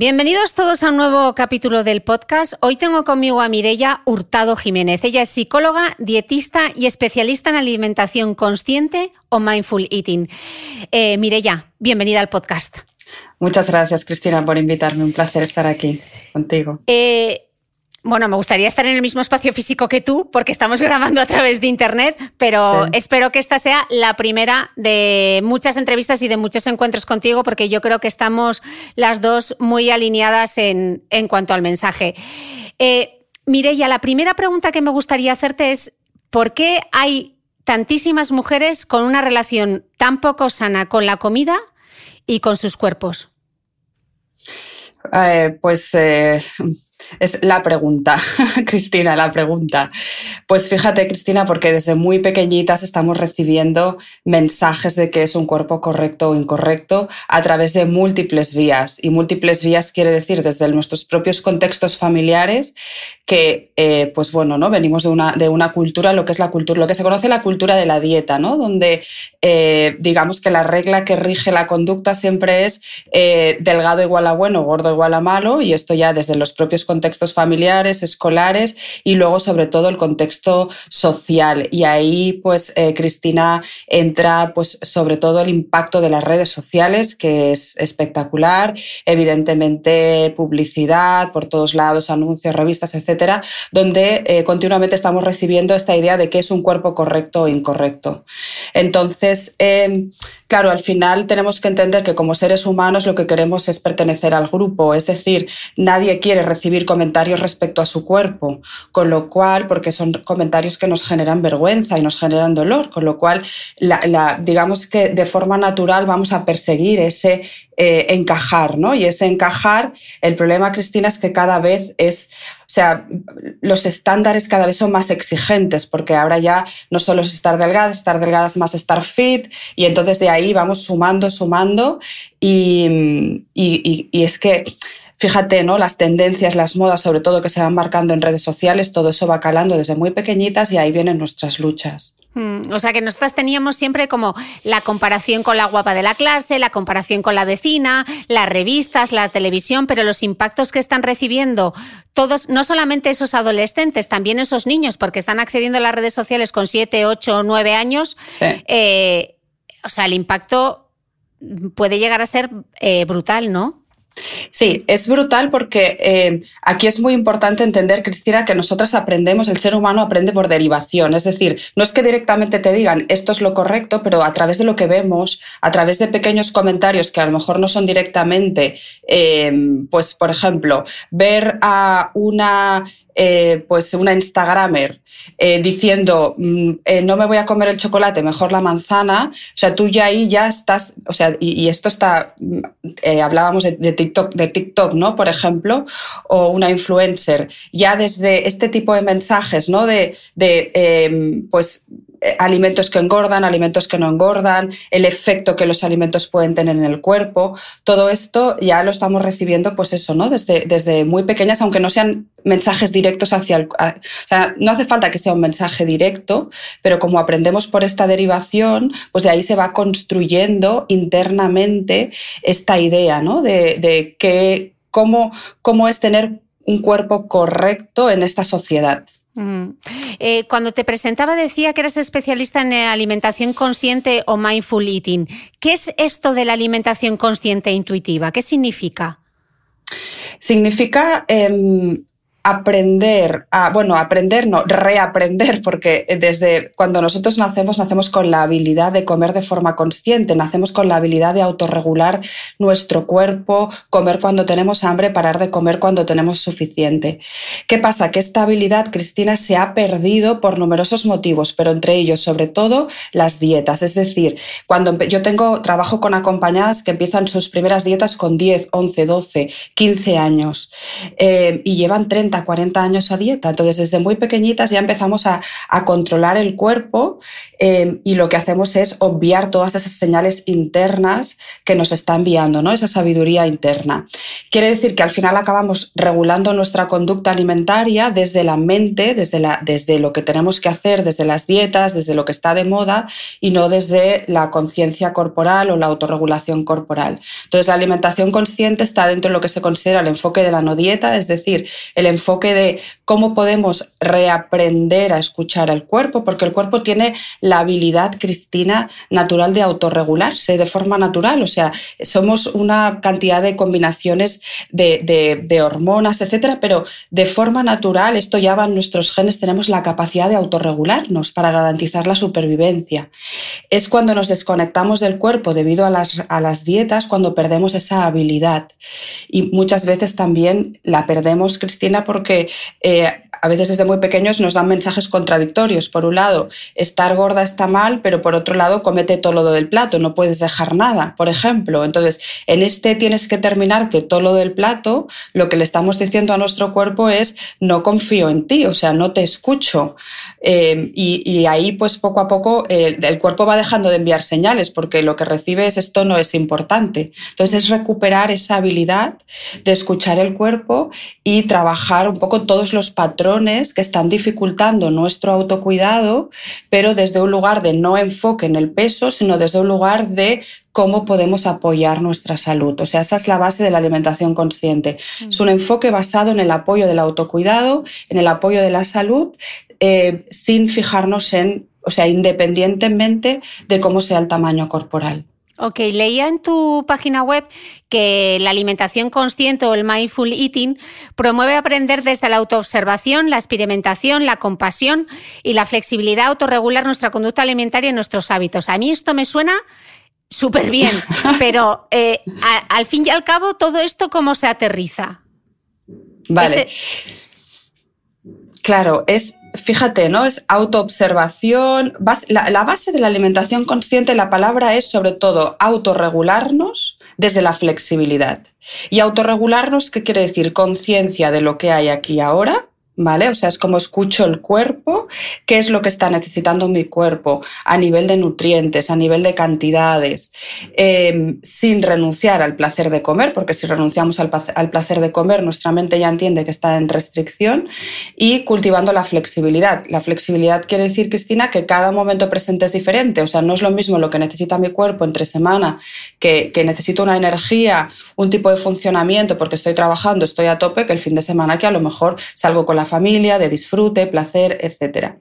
Bienvenidos todos a un nuevo capítulo del podcast. Hoy tengo conmigo a Mireia Hurtado Jiménez. Ella es psicóloga, dietista y especialista en alimentación consciente o mindful eating. Eh, Mireia, bienvenida al podcast. Muchas gracias, Cristina, por invitarme. Un placer estar aquí contigo. Eh, bueno, me gustaría estar en el mismo espacio físico que tú, porque estamos grabando a través de Internet, pero Sí. espero que esta sea la primera de muchas entrevistas y de muchos encuentros contigo, porque yo creo que estamos las dos muy alineadas en, en cuanto al mensaje. Eh, Mireia, la primera pregunta que me gustaría hacerte es, ¿por qué hay tantísimas mujeres con una relación tan poco sana con la comida y con sus cuerpos? Eh, pues eh, es la pregunta, Cristina, la pregunta. Pues fíjate, Cristina, porque desde muy pequeñitas estamos recibiendo mensajes de que es un cuerpo correcto o incorrecto a través de múltiples vías. Y múltiples vías quiere decir desde nuestros propios contextos familiares que, eh, pues bueno, ¿no? venimos de una, de una cultura, lo que es la cultura, lo que se conoce la cultura de la dieta, ¿no? Donde eh, digamos que la regla que rige la conducta siempre es eh, delgado igual a bueno, gordo igual a malo, y esto ya desde los propios contextos familiares, escolares y luego sobre todo el contexto social. Y ahí, pues, eh, Cristina entra, pues, sobre todo el impacto de las redes sociales, que es espectacular, evidentemente publicidad por todos lados, anuncios, revistas, etcétera, donde eh, continuamente estamos recibiendo esta idea de qué es un cuerpo correcto o incorrecto. Entonces, eh, claro, al final tenemos que entender que como seres humanos lo que queremos es pertenecer al grupo, es decir, nadie quiere recibir comentarios respecto a su cuerpo, con lo cual, porque son comentarios que nos generan vergüenza y nos generan dolor, con lo cual, digamos que de forma natural vamos a perseguir ese eh, encajar, ¿no? Y ese encajar, el problema, Cristina, es que cada vez es, o sea, los estándares cada vez son más exigentes, porque ahora ya no solo es estar delgada, estar delgada es más estar fit, y entonces de ahí vamos sumando, sumando, y, y es que fíjate, ¿no? Las tendencias, las modas, sobre todo que se van marcando en redes sociales, todo eso va calando desde muy pequeñitas y ahí vienen nuestras luchas. Mm, o sea que nosotras teníamos siempre como la comparación con la guapa de la clase, la comparación con la vecina, las revistas, la televisión, pero los impactos que están recibiendo todos, no solamente esos adolescentes, también esos niños, porque están accediendo a las redes sociales con 7, 8, 9 años, Sí. eh, o sea, el impacto puede llegar a ser eh, brutal, ¿no? Sí, es brutal porque eh, aquí es muy importante entender, Cristina, que nosotras aprendemos, el ser humano aprende por derivación. Es decir, no es que directamente te digan esto es lo correcto, pero a través de lo que vemos, a través de pequeños comentarios que a lo mejor no son directamente, eh, pues por ejemplo, ver a una eh, pues una Instagramer eh, diciendo mm, eh, no me voy a comer el chocolate, mejor la manzana, o sea, tú ya ahí ya estás, o sea, y, esto está, mm, hablábamos de, TikTok, de TikTok, ¿no? Por ejemplo, o una influencer, ya desde este tipo de mensajes, ¿no? De, de em, pues alimentos que engordan, alimentos que no engordan, el efecto que los alimentos pueden tener en el cuerpo. Todo esto ya lo estamos recibiendo, pues eso, ¿no? Desde, desde muy pequeñas, aunque no sean mensajes directos hacia el... O sea, no hace falta que sea un mensaje directo, pero como aprendemos por esta derivación, pues de ahí se va construyendo internamente esta idea, ¿no? De, de que, cómo, cómo es tener un cuerpo correcto en esta sociedad. Mm. Eh, cuando te presentaba decía que eres especialista en alimentación consciente o mindful eating. ¿Qué es esto de la alimentación consciente e intuitiva? ¿Qué significa? Significa em, aprender a, bueno, aprender, no, reaprender, porque desde cuando nosotros nacemos, nacemos con la habilidad de comer de forma consciente, nacemos con la habilidad de autorregular nuestro cuerpo, comer cuando tenemos hambre, parar de comer cuando tenemos suficiente. ¿Qué pasa? Que esta habilidad, Cristina, se ha perdido por numerosos motivos, pero entre ellos, sobre todo, las dietas. Es decir, cuando yo tengo trabajo con acompañadas que empiezan sus primeras dietas con 10, 11, 12, 15 años eh, y llevan 30 40 años a dieta. Entonces, desde muy pequeñitas ya empezamos a, controlar el cuerpo eh, y lo que hacemos es obviar todas esas señales internas que nos está enviando, ¿no? esa sabiduría interna. Quiere decir que al final acabamos regulando nuestra conducta alimentaria desde la mente, desde, la, desde lo que tenemos que hacer, desde las dietas, desde lo que está de moda y no desde la conciencia corporal o la autorregulación corporal. Entonces, la alimentación consciente está dentro de lo que se considera el enfoque de la no dieta, es decir, el enfoque enfoque de cómo podemos reaprender a escuchar al cuerpo, porque el cuerpo tiene la habilidad, Cristina, natural de autorregularse de forma natural. O sea, somos una cantidad de combinaciones de, hormonas, etcétera, pero de forma natural, esto ya va en nuestros genes, tenemos la capacidad de autorregularnos para garantizar la supervivencia. Es cuando nos desconectamos del cuerpo debido a las, a las dietas, cuando perdemos esa habilidad. Y muchas veces también la perdemos, Cristina, porque eh, a veces desde muy pequeños nos dan mensajes contradictorios. Por un lado, estar gorda está mal, pero por otro lado, comete todo lo del plato, no puedes dejar nada, por ejemplo. Entonces, en este tienes que terminarte todo lo del plato, lo que le estamos diciendo a nuestro cuerpo es, no confío en ti, o sea, no te escucho. Eh, y, ahí, pues poco a poco, el cuerpo va dejando de enviar señales, porque lo que recibe es esto no es importante. Entonces, es recuperar esa habilidad de escuchar el cuerpo y trabajar un poco todos los patrones que están dificultando nuestro autocuidado, pero desde un lugar de no enfoque en el peso, sino desde un lugar de cómo podemos apoyar nuestra salud. O sea, esa es la base de la alimentación consciente. Es un enfoque basado en el apoyo del autocuidado, en el apoyo de la salud, eh, sin fijarnos en, o sea, independientemente de cómo sea el tamaño corporal. Ok, leía en tu página web que la alimentación consciente o el mindful eating promueve aprender desde la autoobservación, la experimentación, la compasión y la flexibilidad autorregular nuestra conducta alimentaria y nuestros hábitos. A mí esto me suena súper bien, pero eh, al fin y al cabo, ¿todo esto cómo se aterriza? Vale. Claro, es fíjate, ¿no? Es autoobservación. La, la, base de la alimentación consciente, la palabra es sobre todo autorregularnos desde la flexibilidad. Y autorregularnos, ¿qué quiere decir? Conciencia de lo que hay aquí ahora ¿vale? O sea, es como escucho el cuerpo, qué es lo que está necesitando mi cuerpo a nivel de nutrientes, a nivel de cantidades, em, sin renunciar al placer de comer, porque si renunciamos al, placer de comer, nuestra mente ya entiende que está en restricción, y cultivando la flexibilidad. La flexibilidad quiere decir, Cristina, que cada momento presente es diferente, o sea, no es lo mismo lo que necesita mi cuerpo entre semana, que, que necesito una energía, un tipo de funcionamiento, porque estoy trabajando, estoy a tope, que el fin de semana que a lo mejor salgo con la familia, de disfrute, placer, etc.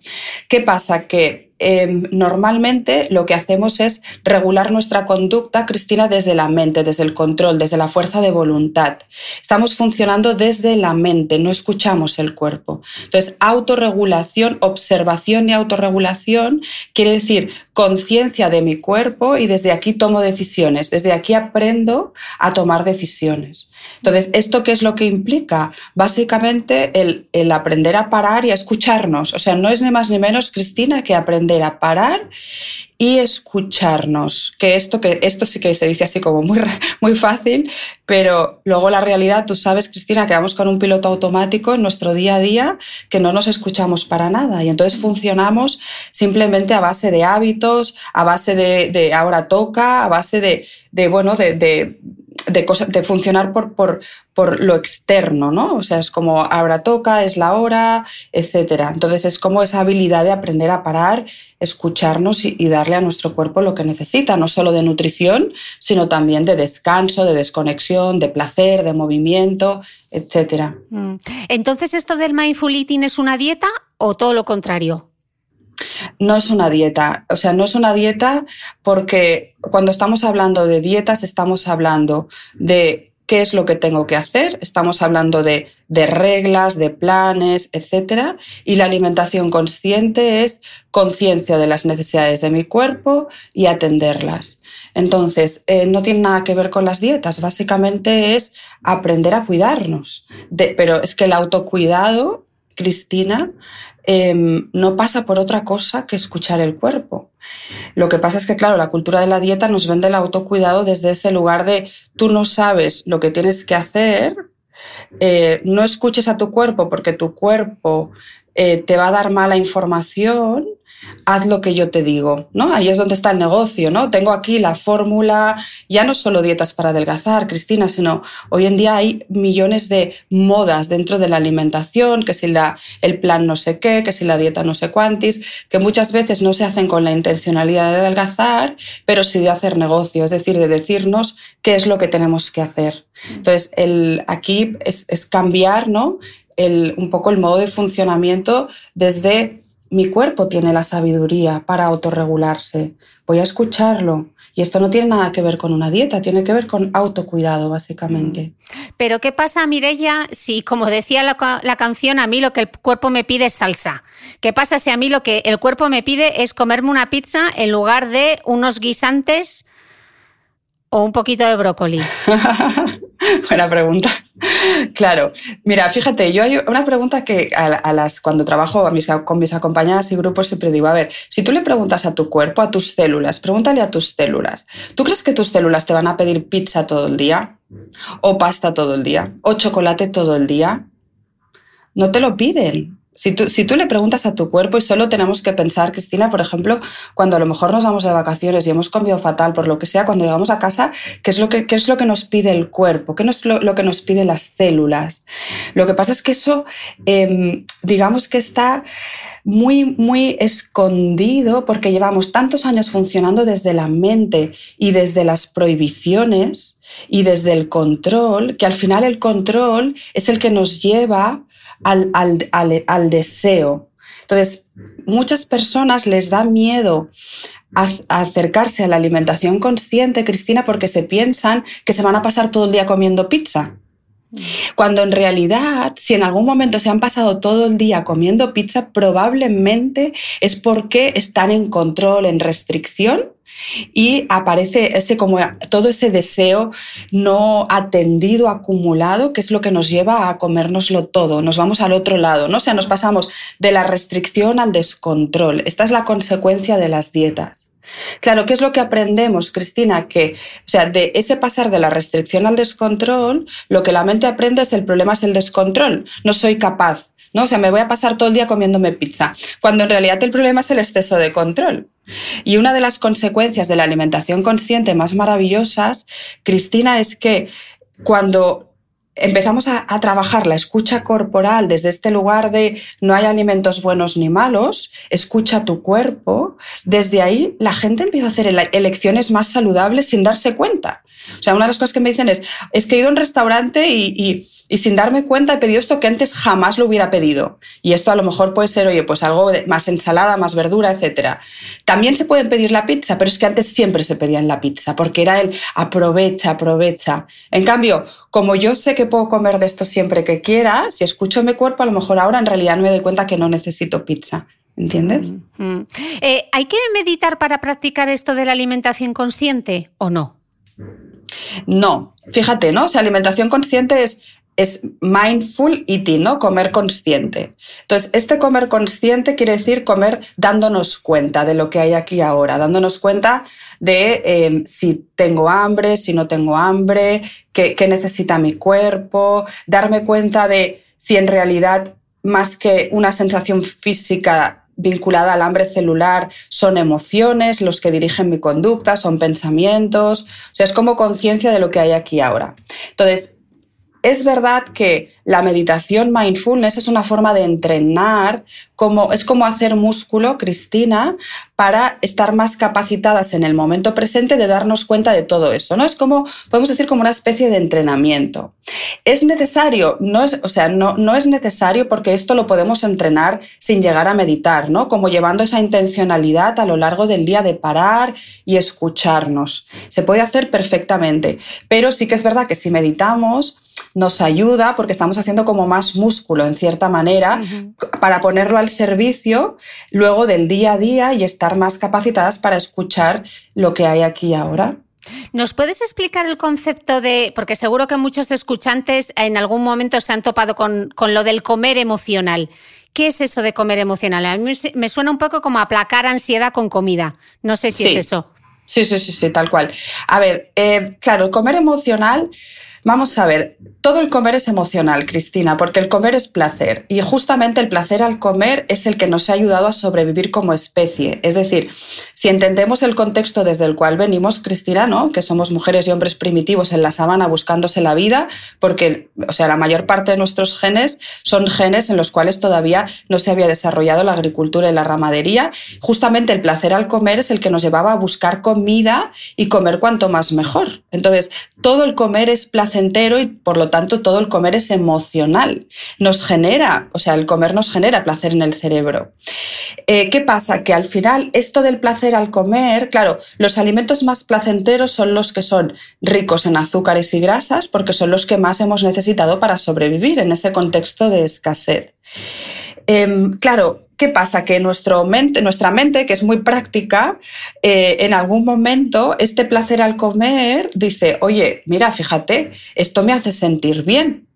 ¿Qué pasa? Que em, normalmente lo que hacemos es regular nuestra conducta, Cristina, desde la mente, desde el control, desde la fuerza de voluntad. Estamos funcionando desde la mente, no escuchamos el cuerpo. Entonces, autorregulación, observación y autorregulación quiere decir conciencia de mi cuerpo y desde aquí tomo decisiones, desde aquí aprendo a tomar decisiones. Entonces, ¿esto qué es lo que implica? Básicamente el, el aprender a parar y a escucharnos. O sea, no es ni más ni menos, Cristina, que aprender a parar y escucharnos, que esto, que esto sí que se dice así como muy, muy fácil, pero luego la realidad, tú sabes, Cristina, que vamos con un piloto automático en nuestro día a día que no nos escuchamos para nada y entonces funcionamos simplemente a base de hábitos, a base de, ahora toca, a base de, de bueno, de, de de, de funcionar por, por, por, lo externo, ¿no? O sea, es como ahora toca, es la hora, etc. Entonces es como esa habilidad de aprender a parar, escucharnos y, y, darle a nuestro cuerpo lo que necesita, no solo de nutrición, sino también de descanso, de desconexión, de placer, de movimiento, etc. Mm. Entonces, ¿esto del mindful eating es una dieta o todo lo contrario? No es una dieta, o sea, no es una dieta porque cuando estamos hablando de dietas estamos hablando de qué es lo que tengo que hacer, estamos hablando de, reglas, de planes, etc. Y la alimentación consciente es conciencia de las necesidades de mi cuerpo y atenderlas. Entonces, eh, no tiene nada que ver con las dietas, básicamente es aprender a cuidarnos. Pero es que el autocuidado, Cristina, eh, no pasa por otra cosa que escuchar el cuerpo. Lo que pasa es que, claro, la cultura de la dieta nos vende el autocuidado desde ese lugar de tú no sabes lo que tienes que hacer, eh, no escuches a tu cuerpo porque tu cuerpo eh, te va a dar mala información haz lo que yo te digo, ¿no? Ahí es donde está el negocio, ¿no? Tengo aquí la fórmula, ya no solo dietas para adelgazar, Cristina, sino hoy en día hay millones de modas dentro de la alimentación, que si la, el plan no sé qué, que si la dieta no sé cuántis, que muchas veces no se hacen con la intencionalidad de adelgazar, pero sí de hacer negocio, es decir, de decirnos qué es lo que tenemos que hacer. Entonces, el, aquí es, es cambiar, ¿no? El, un poco el modo de funcionamiento desde mi cuerpo tiene la sabiduría para autorregularse. Voy a escucharlo. Y esto no tiene nada que ver con una dieta, tiene que ver con autocuidado, básicamente. Pero ¿qué pasa, Mirella, si, como decía la, la, canción, a mí lo que el cuerpo me pide es salsa? ¿Qué pasa si a mí lo que el cuerpo me pide es comerme una pizza en lugar de unos guisantes o un poquito de brócoli? Buena pregunta. Claro, mira, fíjate, yo hay una pregunta que a, las cuando trabajo a mis, con mis acompañadas y grupos siempre digo, a ver, si tú le preguntas a tu cuerpo, a tus células, pregúntale a tus células, ¿tú crees que tus células te van a pedir pizza todo el día? ¿O pasta todo el día? ¿O chocolate todo el día? No te lo piden. Si tú, le preguntas a tu cuerpo y solo tenemos que pensar, Cristina, por ejemplo, cuando a lo mejor nos vamos de vacaciones y hemos comido fatal, por lo que sea, cuando llegamos a casa, ¿qué es lo que, qué es lo que nos pide el cuerpo? ¿Qué es lo, que nos pide las células? Lo que pasa es que eso, eh, digamos que está muy, muy escondido porque llevamos tantos años funcionando desde la mente y desde las prohibiciones y desde el control, que al final el control es el que nos lleva al, al, al, al deseo. Entonces, muchas personas les da miedo a, a acercarse a la alimentación consciente, Cristina, porque se piensan que se van a pasar todo el día comiendo pizza. Cuando en realidad, si en algún momento se han pasado todo el día comiendo pizza, probablemente es porque están en control, en restricción y aparece ese como todo ese deseo no atendido, acumulado, que es lo que nos lleva a comérnoslo todo. Nos vamos al otro lado, ¿no? O sea, nos pasamos de la restricción al descontrol. Esta es la consecuencia de las dietas. Claro, ¿qué es lo que aprendemos, Cristina? Que, o sea, de ese pasar de la restricción al descontrol, lo que la mente aprende es el problema es el descontrol. No soy capaz, ¿no? O sea, me voy a pasar todo el día comiéndome pizza, cuando en realidad el problema es el exceso de control. Y una de las consecuencias de la alimentación consciente más maravillosas, Cristina, es que cuando empezamos a, a, trabajar la escucha corporal desde este lugar de no hay alimentos buenos ni malos, escucha tu cuerpo, desde ahí la gente empieza a hacer ele elecciones más saludables sin darse cuenta. O sea, una de las cosas que me dicen es, es que he ido a un restaurante y, y y sin darme cuenta he pedido esto que antes jamás lo hubiera pedido. Y esto a lo mejor puede ser, oye, pues algo más ensalada, más verdura, etc. También se pueden pedir la pizza, pero es que antes siempre se pedían la pizza, porque era el aprovecha, aprovecha. En cambio, como yo sé que puedo comer de esto siempre que quiera, si escucho mi cuerpo, a lo mejor ahora en realidad me doy cuenta que no necesito pizza. ¿Entiendes? Mm, mm. Eh, ¿Hay que meditar para practicar esto de la alimentación consciente o no? No, fíjate, ¿no? O sea, alimentación consciente es, es mindful eating, ¿no? Comer consciente. Entonces, este comer consciente quiere decir comer dándonos cuenta de lo que hay aquí ahora, dándonos cuenta de em, si tengo hambre, si no tengo hambre, qué necesita mi cuerpo, darme cuenta de si en realidad más que una sensación física vinculada al hambre celular son emociones, los que dirigen mi conducta, son pensamientos, o sea, es como conciencia de lo que hay aquí ahora. Entonces, es verdad que la meditación mindfulness es una forma de entrenar, como, es como hacer músculo, Cristina, para estar más capacitadas en el momento presente de darnos cuenta de todo eso. ¿no? Es como, podemos decir, como una especie de entrenamiento. ¿Es necesario? No es, o sea, no, no es necesario porque esto lo podemos entrenar sin llegar a meditar, ¿no? Como llevando esa intencionalidad a lo largo del día de parar y escucharnos. Se puede hacer perfectamente, pero sí que es verdad que si meditamos, nos ayuda porque estamos haciendo como más músculo en cierta manera para ponerlo al servicio luego del día a día y estar más capacitadas para escuchar lo que hay aquí ahora. ¿Nos puedes explicar el concepto de, porque seguro que muchos escuchantes en algún momento se han topado con, lo del comer emocional? ¿Qué es eso de comer emocional? A mí me suena un poco como aplacar ansiedad con comida. No sé si es eso. Sí, sí, sí, sí, tal cual. A ver, eh, claro, el comer emocional Vamos a ver, todo el comer es emocional, Cristina, porque el comer es placer y justamente el placer al comer es el que nos ha ayudado a sobrevivir como especie. Es decir, si entendemos el contexto desde el cual venimos, Cristina, ¿no? que somos mujeres y hombres primitivos en la sabana buscándose la vida, porque o sea, la mayor parte de nuestros genes son genes en los cuales todavía no se había desarrollado la agricultura y la ramadería. Justamente el placer al comer es el que nos llevaba a buscar comida y comer cuanto más mejor. Entonces, todo el comer es placer entero y por lo tanto todo el comer es emocional. Nos genera, o sea, el comer nos genera placer en el cerebro. Eh, ¿Qué pasa? Que al final esto del placer al comer, claro, los alimentos más placenteros son los que son ricos en azúcares y grasas porque son los que más hemos necesitado para sobrevivir en ese contexto de escasez. Em, claro, ¿Qué pasa? Que nuestro mente, nuestra mente, que es muy práctica, eh, en algún momento este placer al comer dice, oye, mira, fíjate, esto me hace sentir bien.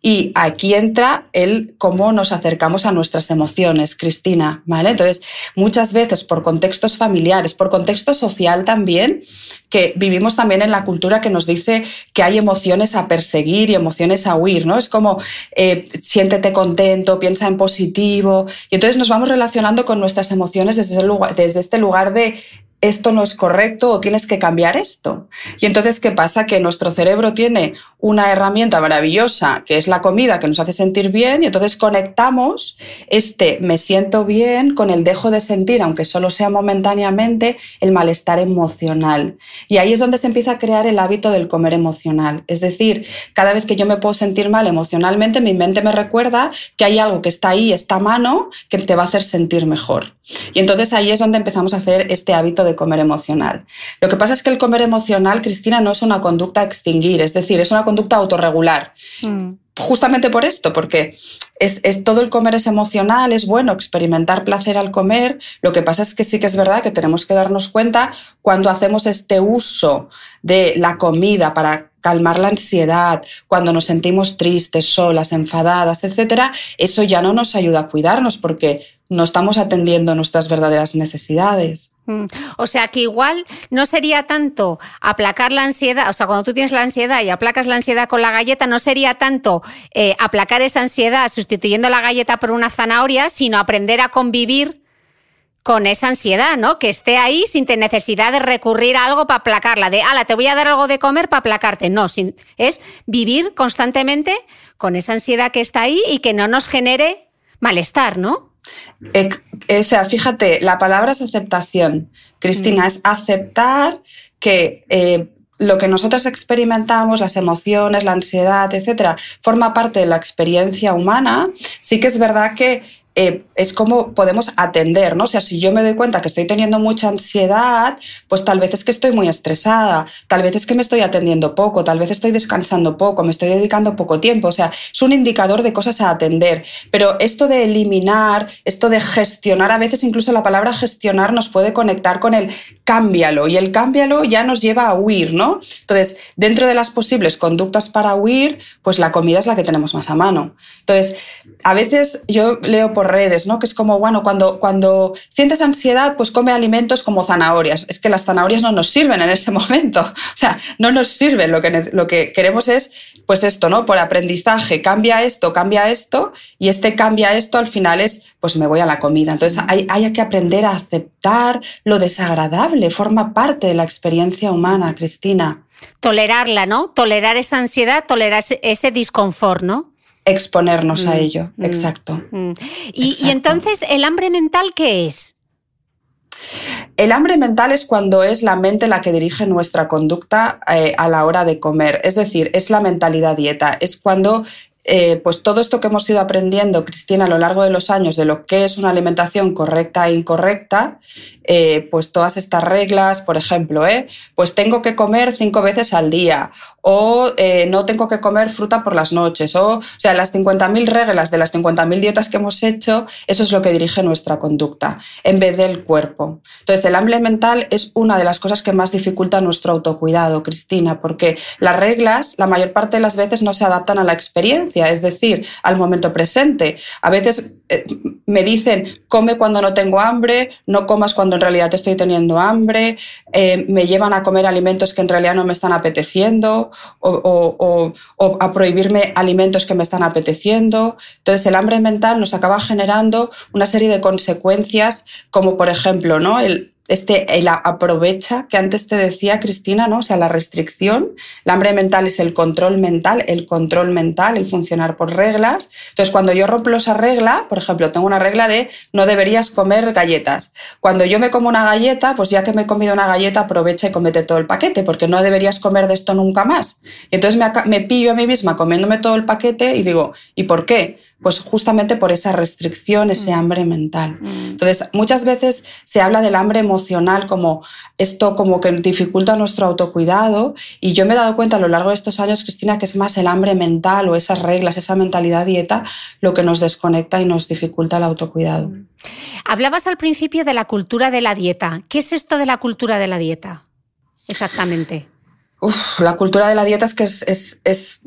Y aquí entra el cómo nos acercamos a nuestras emociones, Cristina, ¿vale? Entonces, muchas veces por contextos familiares, por contexto social también, que vivimos también en la cultura que nos dice que hay emociones a perseguir y emociones a huir, ¿no? Es como eh, siéntete contento, piensa en positivo, y entonces nos vamos relacionando con nuestras emociones desde, este lugar de esto no es correcto o tienes que cambiar esto. Y entonces, ¿qué pasa? Que nuestro cerebro tiene una herramienta maravillosa que es la comida que nos hace sentir bien y entonces conectamos este me siento bien con el dejo de sentir, aunque solo sea momentáneamente, el malestar emocional. Y ahí es donde se empieza a crear el hábito del comer emocional. Es decir, cada vez que yo me puedo sentir mal emocionalmente, mi mente me recuerda que hay algo que está ahí, esta mano, que te va a hacer sentir mejor. Y entonces ahí es donde empezamos a hacer este hábito de comer emocional. Lo que pasa es que el comer emocional, Cristina, no es una conducta a extinguir, es decir, es una conducta autorregular. Mm. Justamente por esto, porque es, todo el comer es emocional, es bueno experimentar placer al comer. Lo que pasa es que sí que es verdad que tenemos que darnos cuenta cuando hacemos este uso de la comida para calmar la ansiedad, cuando nos sentimos tristes, solas, enfadadas, etcétera, eso ya no nos ayuda a cuidarnos porque no estamos atendiendo nuestras verdaderas necesidades. Mm. O sea que igual no sería tanto aplacar la ansiedad, o sea, cuando tú tienes la ansiedad y aplacas la ansiedad con la galleta, no sería tanto eh, aplacar esa ansiedad sustituyendo la galleta por una zanahoria, sino aprender a convivir con esa ansiedad, ¿no? Que esté ahí sin necesidad de recurrir a algo para aplacarla, de, ala, te voy a dar algo de comer para aplacarte. No, es vivir constantemente con esa ansiedad que está ahí y que no nos genere malestar, ¿no? O sea, fíjate, la palabra es aceptación. Cristina, mm. es aceptar que eh, lo que nosotras experimentamos, las emociones, la ansiedad, etcétera, forma parte de la experiencia humana, sí que es verdad que eh, es como podemos atender, ¿no? O sea, si yo me doy cuenta que estoy teniendo mucha ansiedad, pues tal vez es que estoy muy estresada, tal vez es que me estoy atendiendo poco, tal vez estoy descansando poco, me estoy dedicando poco tiempo, o sea, es un indicador de cosas a atender. Pero esto de eliminar, esto de gestionar, a veces incluso la palabra gestionar nos puede conectar con el cámbialo y el cámbialo ya nos lleva a huir, ¿no? Entonces, dentro de las posibles conductas para huir, pues la comida es la que tenemos más a mano. Entonces, a veces yo leo por redes, ¿no? Que es como, bueno, cuando, cuando sientes ansiedad, pues come alimentos como zanahorias. Es que las zanahorias no nos sirven en ese momento. O sea, no nos sirven. Lo que, lo que queremos es, pues esto, ¿no? Por aprendizaje, cambia esto, cambia esto, y este cambia esto al final es, pues me voy a la comida. Entonces hay, que aprender a aceptar lo desagradable, forma parte de la experiencia humana, Cristina. Tolerarla, ¿no? Tolerar esa ansiedad, tolerar ese, ese disconfort, ¿no? Exponernos a mm, ello. Mm, Exacto. Mm. Y, entonces, ¿el hambre mental qué es? El hambre mental es cuando es la mente la que dirige nuestra conducta eh, a la hora de comer. Es decir, es la mentalidad dieta. Es cuando eh, pues todo esto que hemos ido aprendiendo, Cristina, a lo largo de los años de lo que es una alimentación correcta e incorrecta, eh, pues todas estas reglas, por ejemplo, ¿eh? pues tengo que comer cinco veces al día o no tengo que comer fruta por las noches, o, o sea, las 50.000 reglas de las 50.000 dietas que hemos hecho, eso es lo que dirige nuestra conducta, en vez del cuerpo. Entonces, el hambre mental es una de las cosas que más dificulta nuestro autocuidado, Cristina, porque las reglas, la mayor parte de las veces, no se adaptan a la experiencia es decir, al momento presente. A veces eh, me dicen, come cuando no tengo hambre, no comas cuando en realidad estoy teniendo hambre, eh, me llevan a comer alimentos que en realidad no me están apeteciendo o, a prohibirme alimentos que me están apeteciendo. Entonces el hambre mental nos acaba generando una serie de consecuencias como por ejemplo, ¿no? El, este, el aprovecha, que antes te decía Cristina, ¿no? O sea, la restricción, el hambre mental es el control mental, el control mental, el funcionar por reglas. Entonces, cuando yo rompo esa regla, por ejemplo, tengo una regla de no deberías comer galletas. Cuando yo me como una galleta, pues ya que me he comido una galleta, aprovecha y comete todo el paquete, porque no deberías comer de esto nunca más. Entonces me, me pillo a mí misma comiéndome todo el paquete y digo, ¿y por qué? Pues justamente por esa restricción, ese mm. hambre mental. Mm. Entonces, muchas veces se habla del hambre emocional como esto como que dificulta nuestro autocuidado y yo me he dado cuenta a lo largo de estos años, Cristina, que es más el hambre mental o esas reglas, esa mentalidad dieta lo que nos desconecta y nos dificulta el autocuidado. Mm. Hablabas al principio de la cultura de la dieta. ¿Qué es esto de la cultura de la dieta? Exactamente la cultura de la dieta es que es, es,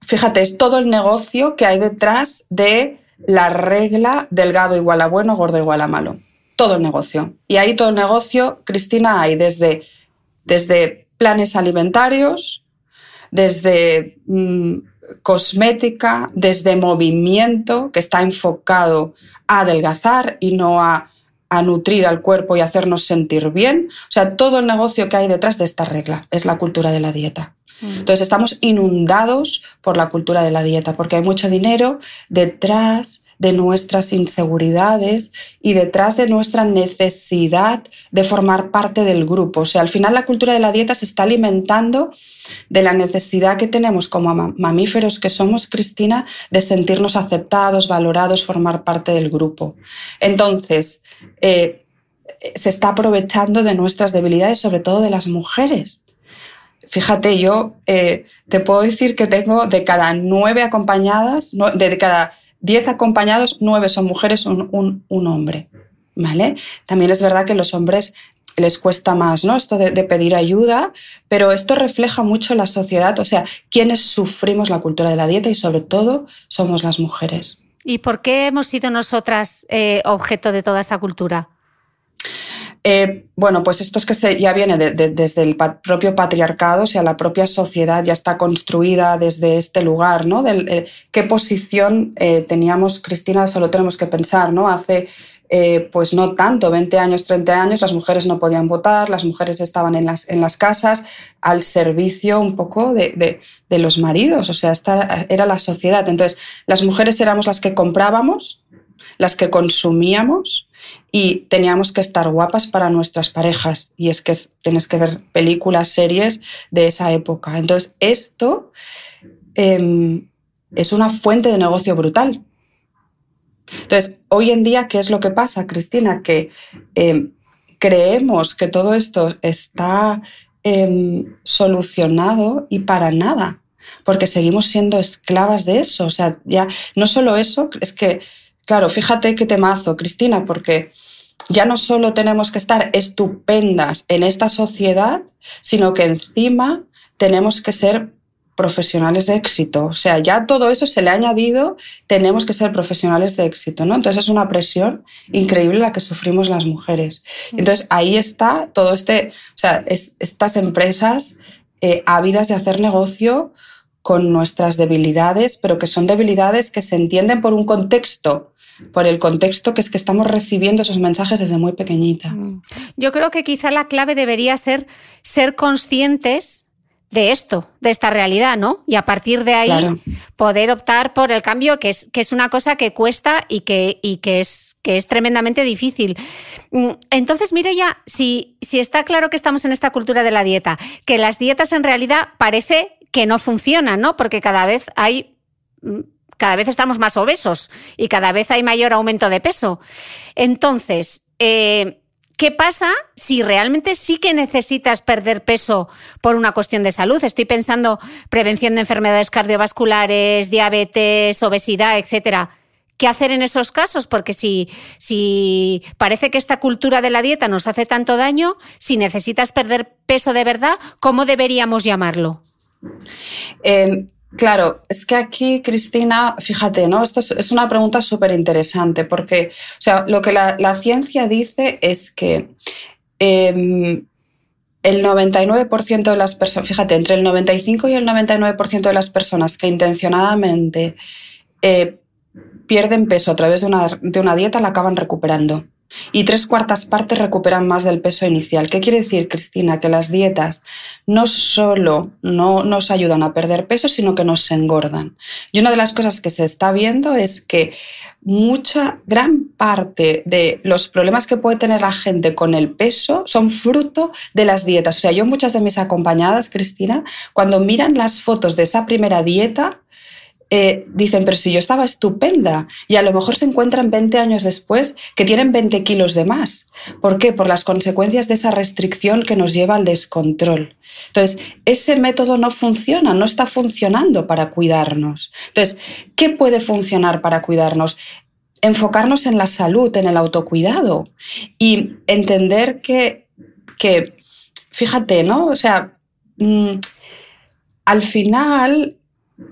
fíjate, es todo el negocio que hay detrás de la regla delgado igual a bueno, gordo igual a malo. Todo el negocio. Y ahí todo el negocio, Cristina, hay desde, desde planes alimentarios, desde mm, cosmética, desde movimiento, que está enfocado a adelgazar y no a a nutrir al cuerpo y hacernos sentir bien. O sea, todo el negocio que hay detrás de esta regla es la cultura de la dieta. Mm. Entonces estamos inundados por la cultura de la dieta porque hay mucho dinero detrás de nuestras inseguridades y detrás de nuestra necesidad de formar parte del grupo. O sea, al final la cultura de la dieta se está alimentando de la necesidad que tenemos como mamíferos que somos, Cristina, de sentirnos aceptados, valorados, formar parte del grupo. Entonces, eh, se está aprovechando de nuestras debilidades, sobre todo de las mujeres. Fíjate, yo eh, te puedo decir que tengo de cada nueve acompañadas, de cada 10 acompañados, 9 son mujeres, un, un, hombre. ¿Vale? También es verdad que los hombres les cuesta más, ¿no? Esto de, pedir ayuda, pero esto refleja mucho la sociedad, o sea, quienes sufrimos la cultura de la dieta y sobre todo somos las mujeres. ¿Y por qué hemos sido nosotras eh, objeto de toda esta cultura? Eh, bueno, pues esto es que ya viene desde el propio patriarcado, o sea, la propia sociedad ya está construida desde este lugar, ¿no? Del, eh, ¿Qué posición eh, teníamos, Cristina? Solo tenemos que pensar, ¿no? Hace, pues no tanto, 20 años, 30 años, las mujeres no podían votar, las mujeres estaban en las, en las casas al servicio un poco de, los maridos, o sea, esta era la sociedad. Entonces, las mujeres éramos las que comprábamos, las que consumíamos y teníamos que estar guapas para nuestras parejas. Y es que tienes que ver películas, series de esa época. Entonces, esto em, es una fuente de negocio brutal. Entonces, hoy en día, ¿qué es lo que pasa, Cristina? Que em, creemos que todo esto está em, solucionado y para nada, porque seguimos siendo esclavas de eso. O sea, ya no solo eso, es que, claro, fíjate qué temazo, Cristina, porque ya no solo tenemos que estar estupendas en esta sociedad, sino que encima tenemos que ser profesionales de éxito. O sea, ya todo eso se le ha añadido, tenemos que ser profesionales de éxito, ¿no? Entonces es una presión increíble la que sufrimos las mujeres. Mm. Entonces ahí está todo este, o sea, estas empresas eh, ávidas de hacer negocio con nuestras debilidades, pero que son debilidades que se entienden por un contexto, por el contexto que es que estamos recibiendo esos mensajes desde muy pequeñita. Mm. Yo creo que quizá la clave debería ser ser conscientes de esto, de esta realidad, ¿no? Y a partir de ahí poder optar por el cambio, que es, que es una cosa que cuesta y que, y que, es, que es tremendamente difícil. Mm, entonces, mire ya, si, si está claro que estamos en esta cultura de la dieta, que las dietas en realidad parece que no funcionan, ¿no? Porque cada vez hay mm, cada vez estamos más obesos y cada vez hay mayor aumento de peso. Entonces, eh, ¿Qué pasa si realmente sí que necesitas perder peso por una cuestión de salud? Estoy pensando prevención de enfermedades cardiovasculares, diabetes, obesidad, etcétera. ¿Qué hacer en esos casos? Porque si, si parece que esta cultura de la dieta nos hace tanto daño, si necesitas perder peso de verdad, ¿cómo deberíamos llamarlo? Eh, Claro, es que aquí, Cristina, fíjate, ¿no? Esto es, una pregunta súper interesante porque, o sea, lo que la, ciencia dice es que em, el 99% de las personas, fíjate, entre el 95 y el 99% de las personas que intencionadamente eh, pierden peso a través de una, de una dieta la acaban recuperando y tres cuartas partes recuperan más del peso inicial. ¿Qué quiere decir, Cristina? Que las dietas no solo no nos ayudan a perder peso, sino que nos engordan. Y una de las cosas que se está viendo es que mucha, gran parte de los problemas que puede tener la gente con el peso son fruto de las dietas. O sea, yo muchas de mis acompañadas, Cristina, cuando miran las fotos de esa primera dieta, eh, dicen, pero si yo estaba estupenda y a lo mejor se encuentran 20 años después que tienen 20 kilos de más. ¿Por qué? Por las consecuencias de esa restricción que nos lleva al descontrol. Entonces, ese método no funciona, no está funcionando para cuidarnos. Entonces, ¿qué puede funcionar para cuidarnos? Enfocarnos en la salud, en el autocuidado y entender que, que fíjate, ¿no? O sea, mm, al final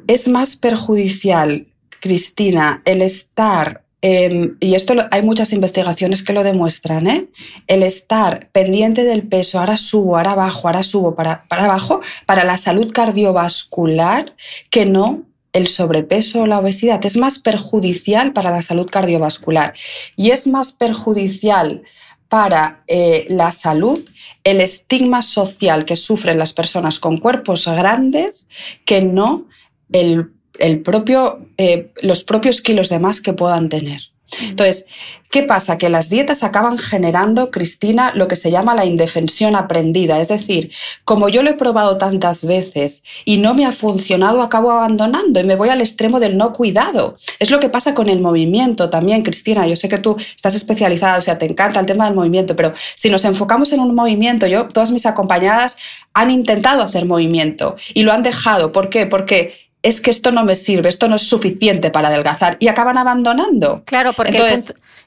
es más perjudicial, Cristina, el estar, em, y esto hay muchas investigaciones que lo demuestran, ¿eh? el estar pendiente del peso, ahora subo, ahora bajo, ahora subo, para, para abajo, para la salud cardiovascular, que no el sobrepeso o la obesidad. Es más perjudicial para la salud cardiovascular y es más perjudicial para eh, la salud el estigma social que sufren las personas con cuerpos grandes que no el, propio, eh, los propios kilos de más que puedan tener. Entonces, ¿qué pasa? Que las dietas acaban generando, Cristina, lo que se llama la indefensión aprendida. Es decir, como yo lo he probado tantas veces y no me ha funcionado, acabo abandonando y me voy al extremo del no cuidado. Es lo que pasa con el movimiento también, Cristina. Yo sé que tú estás especializada, o sea, te encanta el tema del movimiento, pero si nos enfocamos en un movimiento, yo, todas mis acompañadas han intentado hacer movimiento y lo han dejado. ¿Por qué? Porque es que esto no me sirve, esto no es suficiente para adelgazar y acaban abandonando. Claro, porque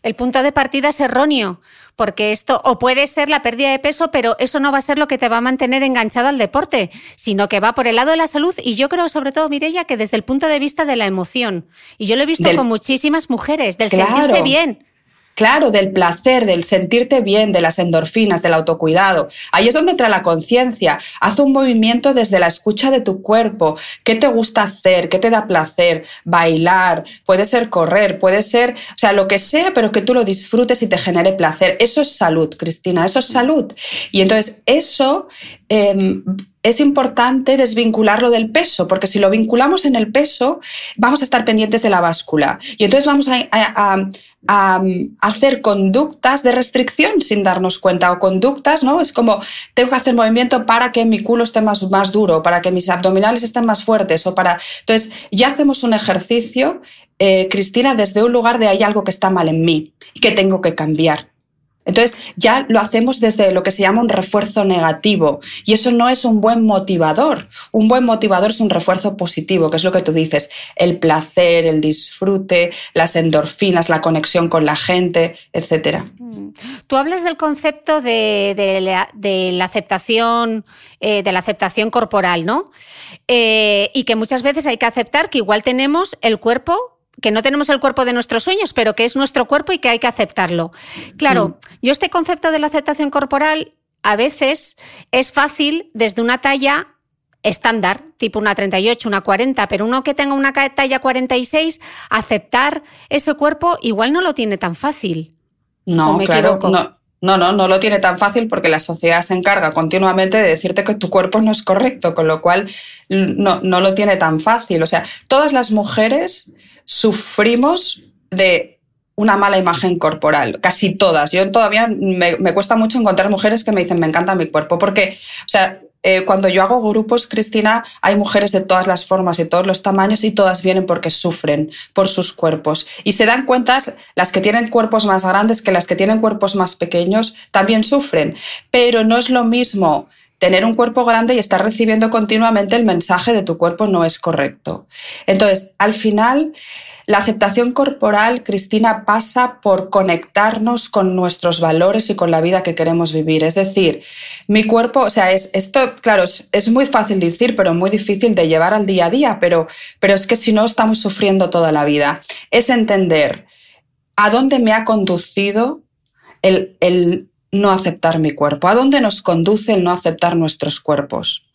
el, punto, de partida es erróneo, porque esto o puede ser la pérdida de peso, pero eso no va a ser lo que te va a mantener enganchado al deporte, sino que va por el lado de la salud y yo creo sobre todo, Mirella, que desde el punto de vista de la emoción. Y yo lo he visto con muchísimas mujeres, del sentirse bien. Claro, del placer, del sentirte bien, de las endorfinas, del autocuidado. Ahí es donde entra la conciencia. Haz un movimiento desde la escucha de tu cuerpo. ¿Qué te gusta hacer? ¿Qué te da placer? Bailar, puede ser correr, puede ser, o sea, lo que sea, pero que tú lo disfrutes y te genere placer. Eso es salud, Cristina, eso es salud. Y entonces eso... Em, es importante desvincularlo del peso, porque si lo vinculamos en el peso, vamos a estar pendientes de la báscula. Y entonces vamos a, hacer conductas de restricción sin darnos cuenta, o conductas, ¿no? Es como, tengo que hacer movimiento para que mi culo esté más, más duro, para que mis abdominales estén más fuertes, o para... Entonces, ya hacemos un ejercicio, eh, Cristina, desde un lugar de hay algo que está mal en mí que tengo que cambiar. Entonces ya lo hacemos desde lo que se llama un refuerzo negativo y eso no es un buen motivador. Un buen motivador es un refuerzo positivo, que es lo que tú dices, el placer, el disfrute, las endorfinas, la conexión con la gente, etc. Mm. Tú hablas del concepto de, la, aceptación, eh, de la aceptación corporal, ¿no? Eh, y que muchas veces hay que aceptar que igual tenemos el cuerpo que no tenemos el cuerpo de nuestros sueños, pero que es nuestro cuerpo y que hay que aceptarlo. Claro, mm. yo este concepto de la aceptación corporal a veces es fácil desde una talla estándar, tipo una 38, una 40, pero uno que tenga una talla 46, aceptar ese cuerpo igual no lo tiene tan fácil. No, claro, no. No, no, no lo tiene tan fácil porque la sociedad se encarga continuamente de decirte que tu cuerpo no es correcto, con lo cual no, no lo tiene tan fácil. O sea, todas las mujeres sufrimos de una mala imagen corporal, casi todas. Yo todavía me, cuesta mucho encontrar mujeres que me dicen, me encanta mi cuerpo, porque, o sea, eh, cuando yo hago grupos, Cristina, hay mujeres de todas las formas y todos los tamaños y todas vienen porque sufren por sus cuerpos. Y se dan cuenta, las que tienen cuerpos más grandes que las que tienen cuerpos más pequeños también sufren, pero no es lo mismo tener un cuerpo grande y estar recibiendo continuamente el mensaje de tu cuerpo no es correcto. Entonces, al final, la aceptación corporal, Cristina, pasa por conectarnos con nuestros valores y con la vida que queremos vivir. Es decir, mi cuerpo, o sea, es, esto, claro, es, muy fácil decir, pero muy difícil de llevar al día a día, pero, pero es que si no estamos sufriendo toda la vida. Es entender a dónde me ha conducido el, el no aceptar mi cuerpo? ¿A dónde nos conduce el no aceptar nuestros cuerpos?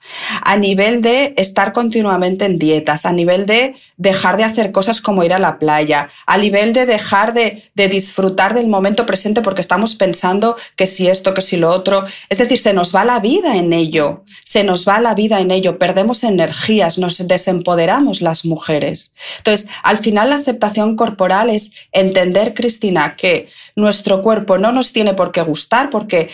A nivel de estar continuamente en dietas, a nivel de dejar de hacer cosas como ir a la playa, a nivel de dejar de, disfrutar del momento presente porque estamos pensando que si esto, que si lo otro. Es decir, se nos va la vida en ello, se nos va la vida en ello, perdemos energías, nos desempoderamos las mujeres. Entonces, al final la aceptación corporal es entender, Cristina, que nuestro cuerpo no nos tiene por qué gustar porque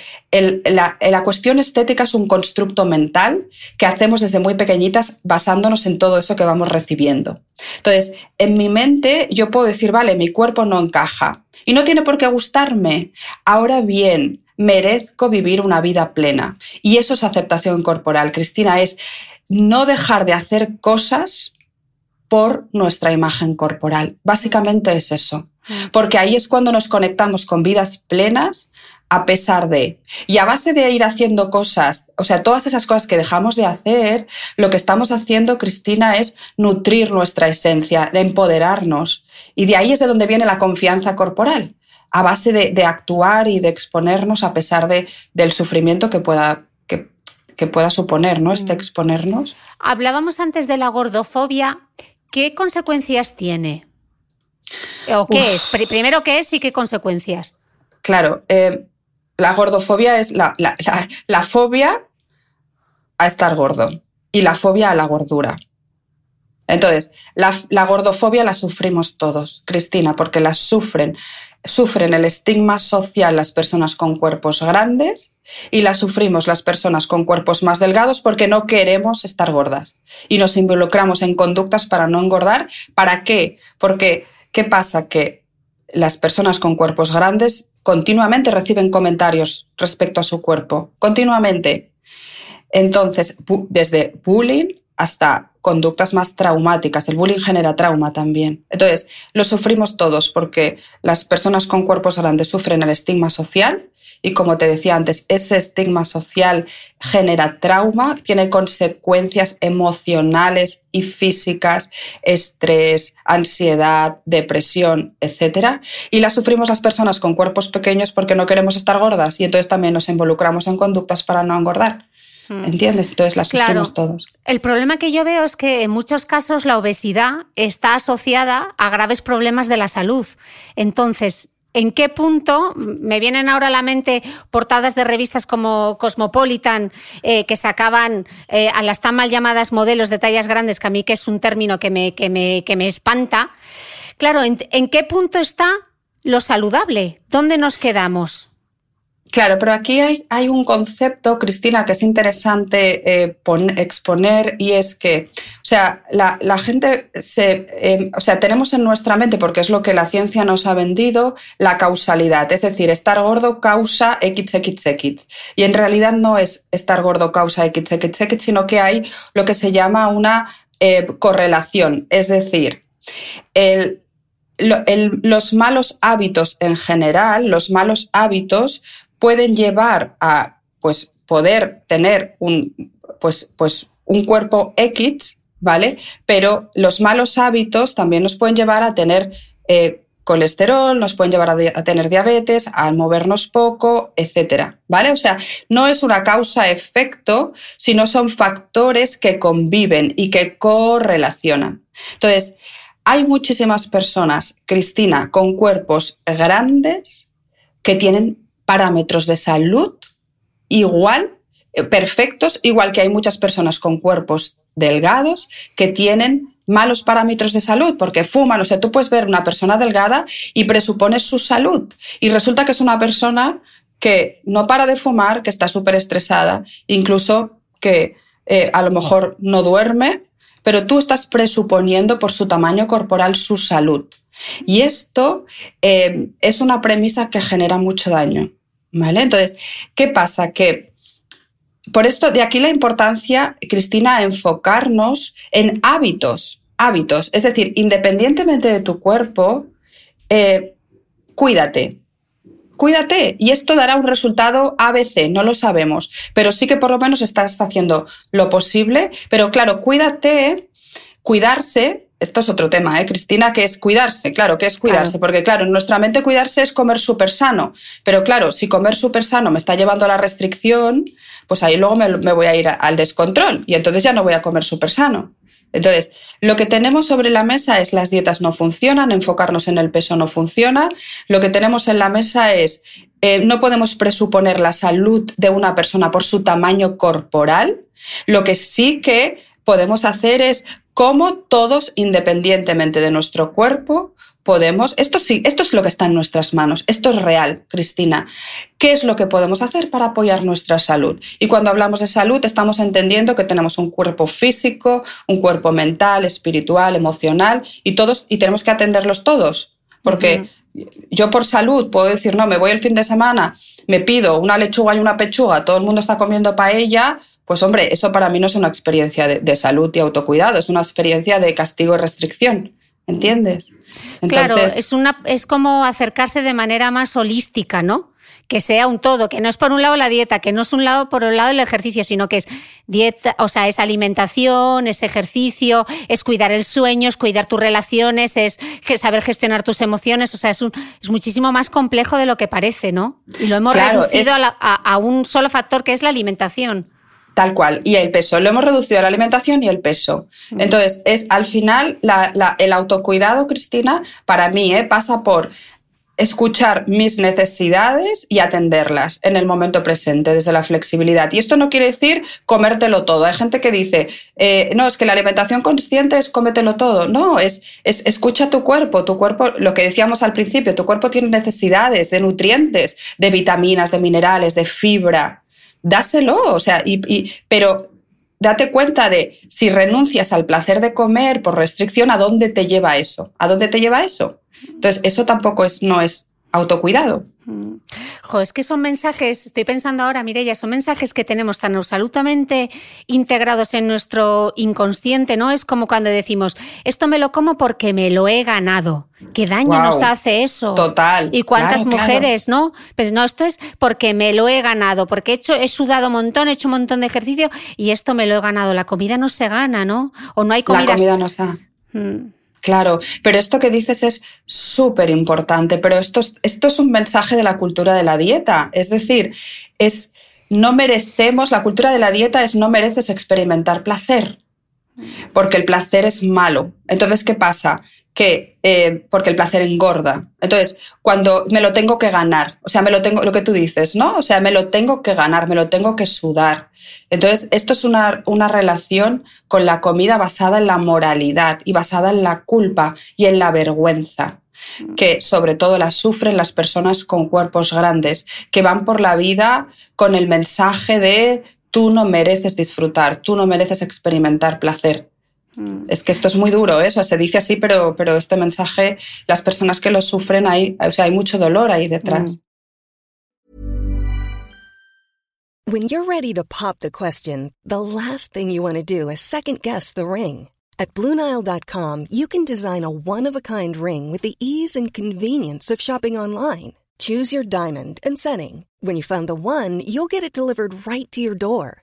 la, cuestión estética es un constructo mental que hacemos desde muy pequeñitas basándonos en todo eso que vamos recibiendo. Entonces, en mi mente yo puedo decir, vale, mi cuerpo no encaja y no tiene por qué gustarme. Ahora bien, merezco vivir una vida plena. Y eso es aceptación corporal, Cristina, es no dejar de hacer cosas por nuestra imagen corporal. Básicamente es eso. Mm. Porque ahí es cuando nos conectamos con vidas plenas a pesar de. Y a base de ir haciendo cosas, o sea, todas esas cosas que dejamos de hacer, lo que estamos haciendo, Cristina, es nutrir nuestra esencia, de empoderarnos. Y de ahí es de donde viene la confianza corporal, a base de, actuar y de exponernos a pesar de, del sufrimiento que pueda, que, que pueda suponer, ¿no? Este mm. exponernos. Hablábamos antes de la gordofobia. ¿Qué consecuencias tiene? ¿O qué es? Primero, ¿qué es y qué consecuencias? Claro, eh, la gordofobia es la, fobia a estar gordo y la fobia a la gordura. Entonces, la, gordofobia la sufrimos todos, Cristina, porque la sufren. Sufren el estigma social las personas con cuerpos grandes y la sufrimos las personas con cuerpos más delgados porque no queremos estar gordas. Y nos involucramos en conductas para no engordar. ¿Para qué? Porque, ¿qué pasa? Que las personas con cuerpos grandes continuamente reciben comentarios respecto a su cuerpo, continuamente. Entonces, desde bullying hasta conductas más traumáticas. El bullying genera trauma también. Entonces, lo sufrimos todos porque las personas con cuerpos grandes sufren el estigma social y como te decía antes, ese estigma social genera trauma, tiene consecuencias emocionales y físicas, estrés, ansiedad, depresión, etc. Y la sufrimos las personas con cuerpos pequeños porque no queremos estar gordas y entonces también nos involucramos en conductas para no engordar. Hmm. ¿Entiendes? Entonces las sufrimos todos. El problema que yo veo es que en muchos casos la obesidad está asociada a graves problemas de la salud. Entonces, ¿En qué punto me vienen ahora a la mente portadas de revistas como Cosmopolitan eh, que sacaban eh, a las tan mal llamadas modelos de tallas grandes, que a mí que es un término que me, que me, que me espanta? Claro, ¿en qué punto está lo saludable? ¿Dónde nos quedamos? Claro, pero aquí hay, un concepto, Cristina, que es interesante eh, exponer y es que, o sea, la, gente se, em, o sea, tenemos en nuestra mente, porque es lo que la ciencia nos ha vendido, la causalidad, es decir, estar gordo causa XXX. Y en realidad no es estar gordo causa XXX, sino que hay lo que se llama una eh, correlación, es decir, los malos hábitos en general, los malos hábitos pueden llevar a pues, poder tener un, pues, pues, un cuerpo X, ¿vale? Pero los malos hábitos también nos pueden llevar a tener eh, colesterol, nos pueden llevar a, tener diabetes, a movernos poco, etcétera, ¿vale? O sea, no es una causa-efecto, sino son factores que conviven y que correlacionan. Entonces, hay muchísimas personas, Cristina, con cuerpos grandes que tienen parámetros de salud igual, eh, perfectos, igual que hay muchas personas con cuerpos delgados que tienen malos parámetros de salud porque fuman. O sea, tú puedes ver una persona delgada y presupones su salud y resulta que es una persona que no para de fumar, que está súper estresada, incluso que eh, a lo mejor no duerme, pero tú estás presuponiendo por su tamaño corporal su salud. Y esto eh, es una premisa que genera mucho daño. ¿Vale? Entonces, ¿qué pasa? Que por esto, de aquí la importancia, Cristina, enfocarnos en hábitos, hábitos. Es decir, independientemente de tu cuerpo, eh, cuídate. Cuídate y esto dará un resultado ABC, no lo sabemos, pero sí que por lo menos estás haciendo lo posible. Pero claro, cuídate, cuidarse esto es otro tema, ¿eh, Cristina? Que es cuidarse, claro, que es cuidarse, porque claro, en nuestra mente cuidarse es comer súper sano, pero claro, si comer súper sano me está llevando a la restricción, pues ahí luego me, voy a ir al descontrol y entonces ya no voy a comer súper sano. Entonces, lo que tenemos sobre la mesa es las dietas no funcionan, enfocarnos en el peso no funciona. Lo que tenemos en la mesa es, eh, no podemos presuponer la salud de una persona por su tamaño corporal. Lo que sí que podemos hacer es cómo todos, independientemente de nuestro cuerpo, podemos, esto sí, esto es lo que está en nuestras manos, esto es real, Cristina. ¿Qué es lo que podemos hacer para apoyar nuestra salud? Y cuando hablamos de salud estamos entendiendo que tenemos un cuerpo físico, un cuerpo mental, espiritual, emocional y todos y tenemos que atenderlos todos, porque yo por salud puedo decir, no, me voy el fin de semana, me pido una lechuga y una pechuga, todo el mundo está comiendo paella, pues hombre, eso para mí no es una experiencia de, salud y autocuidado, es una experiencia de castigo y restricción. ¿Entiendes? claro, es, una, es como acercarse de manera más holística, ¿no? que sea un todo, que no es por un lado la dieta, que no es un lado por un lado el ejercicio, sino que es dieta, o sea, es alimentación, es ejercicio, es cuidar el sueño, es cuidar tus relaciones, es saber gestionar tus emociones, o sea, es, un, es muchísimo más complejo de lo que parece, ¿no? Y lo hemos reducido a un solo factor que es la alimentación. Tal cual. Y el peso. Lo hemos reducido a la alimentación y el peso. Entonces, es al final el autocuidado, Cristina, para mí ¿eh? pasa por escuchar mis necesidades y atenderlas en el momento presente, desde la flexibilidad. Y esto no quiere decir comértelo todo. Hay gente que dice, eh, no, es que la alimentación consciente es cómetelo todo. No, es, es escucha tu cuerpo. Tu cuerpo, lo que decíamos al principio, tu cuerpo tiene necesidades de nutrientes, de vitaminas, de minerales, de fibra dáselo, o sea, y, pero date cuenta de si renuncias al placer de comer por restricción, ¿a dónde te lleva eso? ¿A dónde te lleva eso? Entonces, eso tampoco es, no es autocuidado. Mm. Jo, es que son mensajes, estoy pensando ahora, Mireya, son mensajes que tenemos tan absolutamente integrados en nuestro inconsciente, ¿no? Es como cuando decimos, esto me lo como porque me lo he ganado. ¿Qué daño nos hace eso? Total. ¿Y cuántas mujeres, no? Pues no, esto es porque me lo he ganado, porque he, hecho, he sudado un montón, he hecho un montón de ejercicio y esto me lo he ganado. La comida no se gana, ¿no? O no hay comida. La comida no se. Mm. Claro, pero esto que dices es súper importante, pero esto es, esto es un mensaje de la cultura de la dieta, es decir, es no merecemos, la cultura de la dieta es no mereces experimentar placer, porque el placer es malo. Entonces, ¿qué pasa? Que, eh, porque el placer engorda. Entonces, cuando me lo tengo que ganar, o sea, me lo tengo, lo que tú dices, ¿no? O sea, me lo tengo que ganar, me lo tengo que sudar. Entonces, esto es una, una relación con la comida basada en la moralidad y basada en la culpa y en la vergüenza que sobre todo las sufren las personas con cuerpos grandes, que van por la vida con el mensaje de tú no mereces disfrutar, tú no mereces experimentar placer. Mm. Es que esto es muy duro, eso se dice así, pero, pero este mensaje, las personas que lo sufren, hay, o sea, hay mucho dolor ahí detrás. Mm. When you're ready to pop the question, the last thing you want to do is second guess the ring. At BlueNile.com, you can design a one-of-a-kind ring with the ease and convenience of shopping online. Choose your diamond and setting. When you find the one, you'll get it delivered right to your door.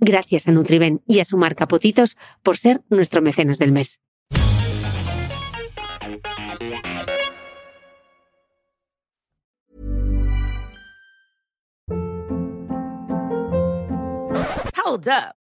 Gracias a Nutriben y a su marca Potitos por ser nuestro mecenas del mes. Hold up.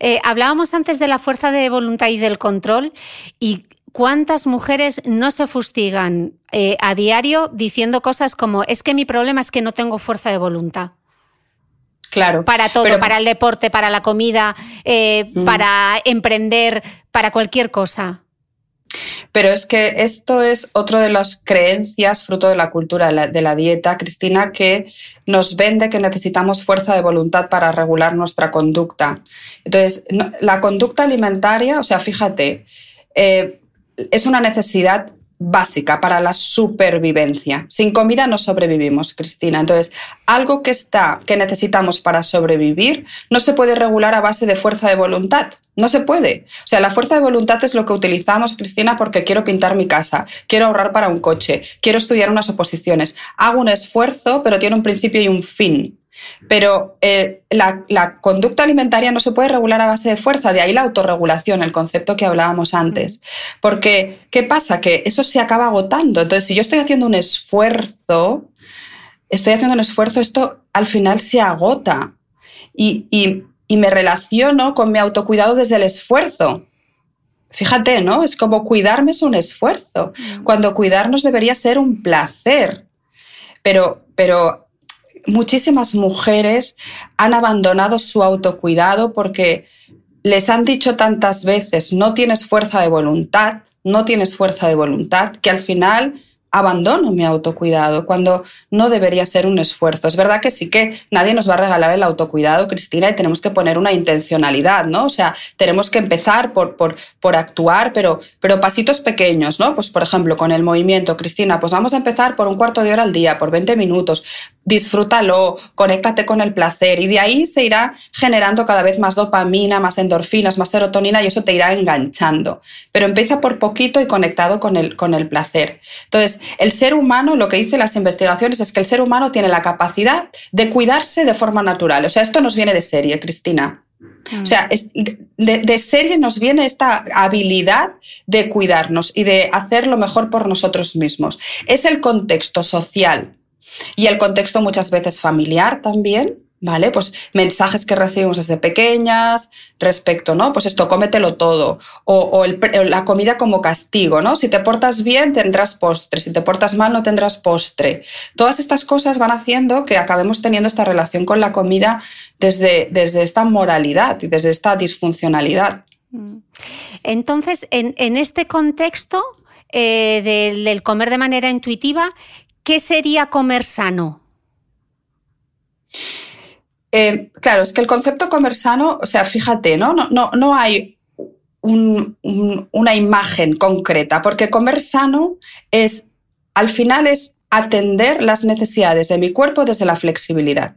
Eh, hablábamos antes de la fuerza de voluntad y del control y cuántas mujeres no se fustigan eh, a diario diciendo cosas como es que mi problema es que no tengo fuerza de voluntad. Claro. Para todo, pero- para el deporte, para la comida, eh, Mm. para emprender, para cualquier cosa. Pero es que esto es otro de las creencias fruto de la cultura de la, dieta, Cristina, que nos vende que necesitamos fuerza de voluntad para regular nuestra conducta. Entonces, la conducta alimentaria, o sea, fíjate, eh, es una necesidad básica para la supervivencia. Sin comida no sobrevivimos, Cristina. Entonces, algo que está que necesitamos para sobrevivir no se puede regular a base de fuerza de voluntad. No se puede. O sea, la fuerza de voluntad es lo que utilizamos, Cristina, porque quiero pintar mi casa, quiero ahorrar para un coche, quiero estudiar unas oposiciones. Hago un esfuerzo, pero tiene un principio y un fin. Pero eh, la, la conducta alimentaria no se puede regular a base de fuerza, de ahí la autorregulación, el concepto que hablábamos antes. Porque, ¿qué pasa? Que eso se acaba agotando. Entonces, si yo estoy haciendo un esfuerzo, estoy haciendo un esfuerzo, esto al final se agota. Y, y- y me relaciono con mi autocuidado desde el esfuerzo. Fíjate, ¿no? Es como cuidarme es un esfuerzo, cuando cuidarnos debería ser un placer. Pero, pero muchísimas mujeres han abandonado su autocuidado porque les han dicho tantas veces, no tienes fuerza de voluntad, no tienes fuerza de voluntad, que al final abandono mi autocuidado, cuando no debería ser un esfuerzo. Es verdad que sí que nadie nos va a regalar el autocuidado, Cristina, y tenemos que poner una intencionalidad, ¿no? O sea, tenemos que empezar por, por, por actuar, pero, pero pasitos pequeños, ¿no? Pues, por ejemplo, con el movimiento, Cristina, pues vamos a empezar por un cuarto de hora al día, por 20 minutos, disfrútalo, conéctate con el placer, y de ahí se irá generando cada vez más dopamina, más endorfinas, más serotonina, y eso te irá enganchando. Pero empieza por poquito y conectado con el, con el placer. Entonces, el ser humano, lo que dicen las investigaciones es que el ser humano tiene la capacidad de cuidarse de forma natural. O sea, esto nos viene de serie, Cristina. O sea, de, serie nos viene esta habilidad de cuidarnos y de hacer lo mejor por nosotros mismos. Es el contexto social y el contexto muchas veces familiar también ¿Vale? Pues mensajes que recibimos desde pequeñas respecto, ¿no? Pues esto, cómetelo todo. O, la comida como castigo, ¿no? Si te portas bien, tendrás postre. Si te portas mal, no tendrás postre. Todas estas cosas van haciendo que acabemos teniendo esta relación con la comida desde, desde esta moralidad y desde esta disfuncionalidad. Mm. Entonces, en, este contexto eh, del comer de manera intuitiva, ¿qué sería comer sano? Eh, claro, es que el concepto comer sano, o sea, fíjate, no, no, no, no hay una imagen concreta, porque comer sano es, al final es atender las necesidades de mi cuerpo desde la flexibilidad.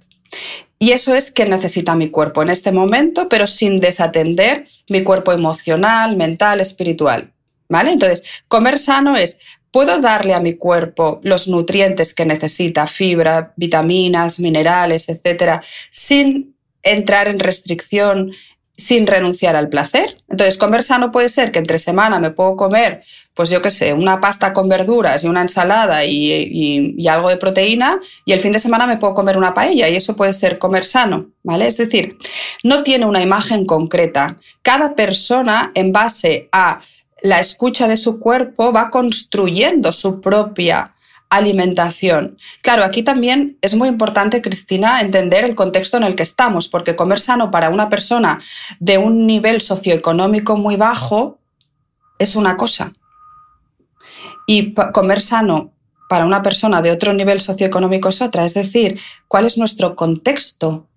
Y eso es que necesita mi cuerpo en este momento, pero sin desatender mi cuerpo emocional, mental, espiritual. ¿Vale? Entonces, comer sano es ¿Puedo darle a mi cuerpo los nutrientes que necesita, fibra, vitaminas, minerales, etcétera, sin entrar en restricción, sin renunciar al placer? Entonces, comer sano puede ser que entre semana me puedo comer, pues yo qué sé, una pasta con verduras y una ensalada y, y, algo de proteína, y el fin de semana me puedo comer una paella, y eso puede ser comer sano, ¿vale? Es decir, no tiene una imagen concreta. Cada persona, en base a la escucha de su cuerpo va construyendo su propia alimentación. Claro, aquí también es muy importante, Cristina, entender el contexto en el que estamos, porque comer sano para una persona de un nivel socioeconómico muy bajo es una cosa. Y comer sano para una persona de otro nivel socioeconómico es otra. Es decir, ¿cuál es nuestro contexto?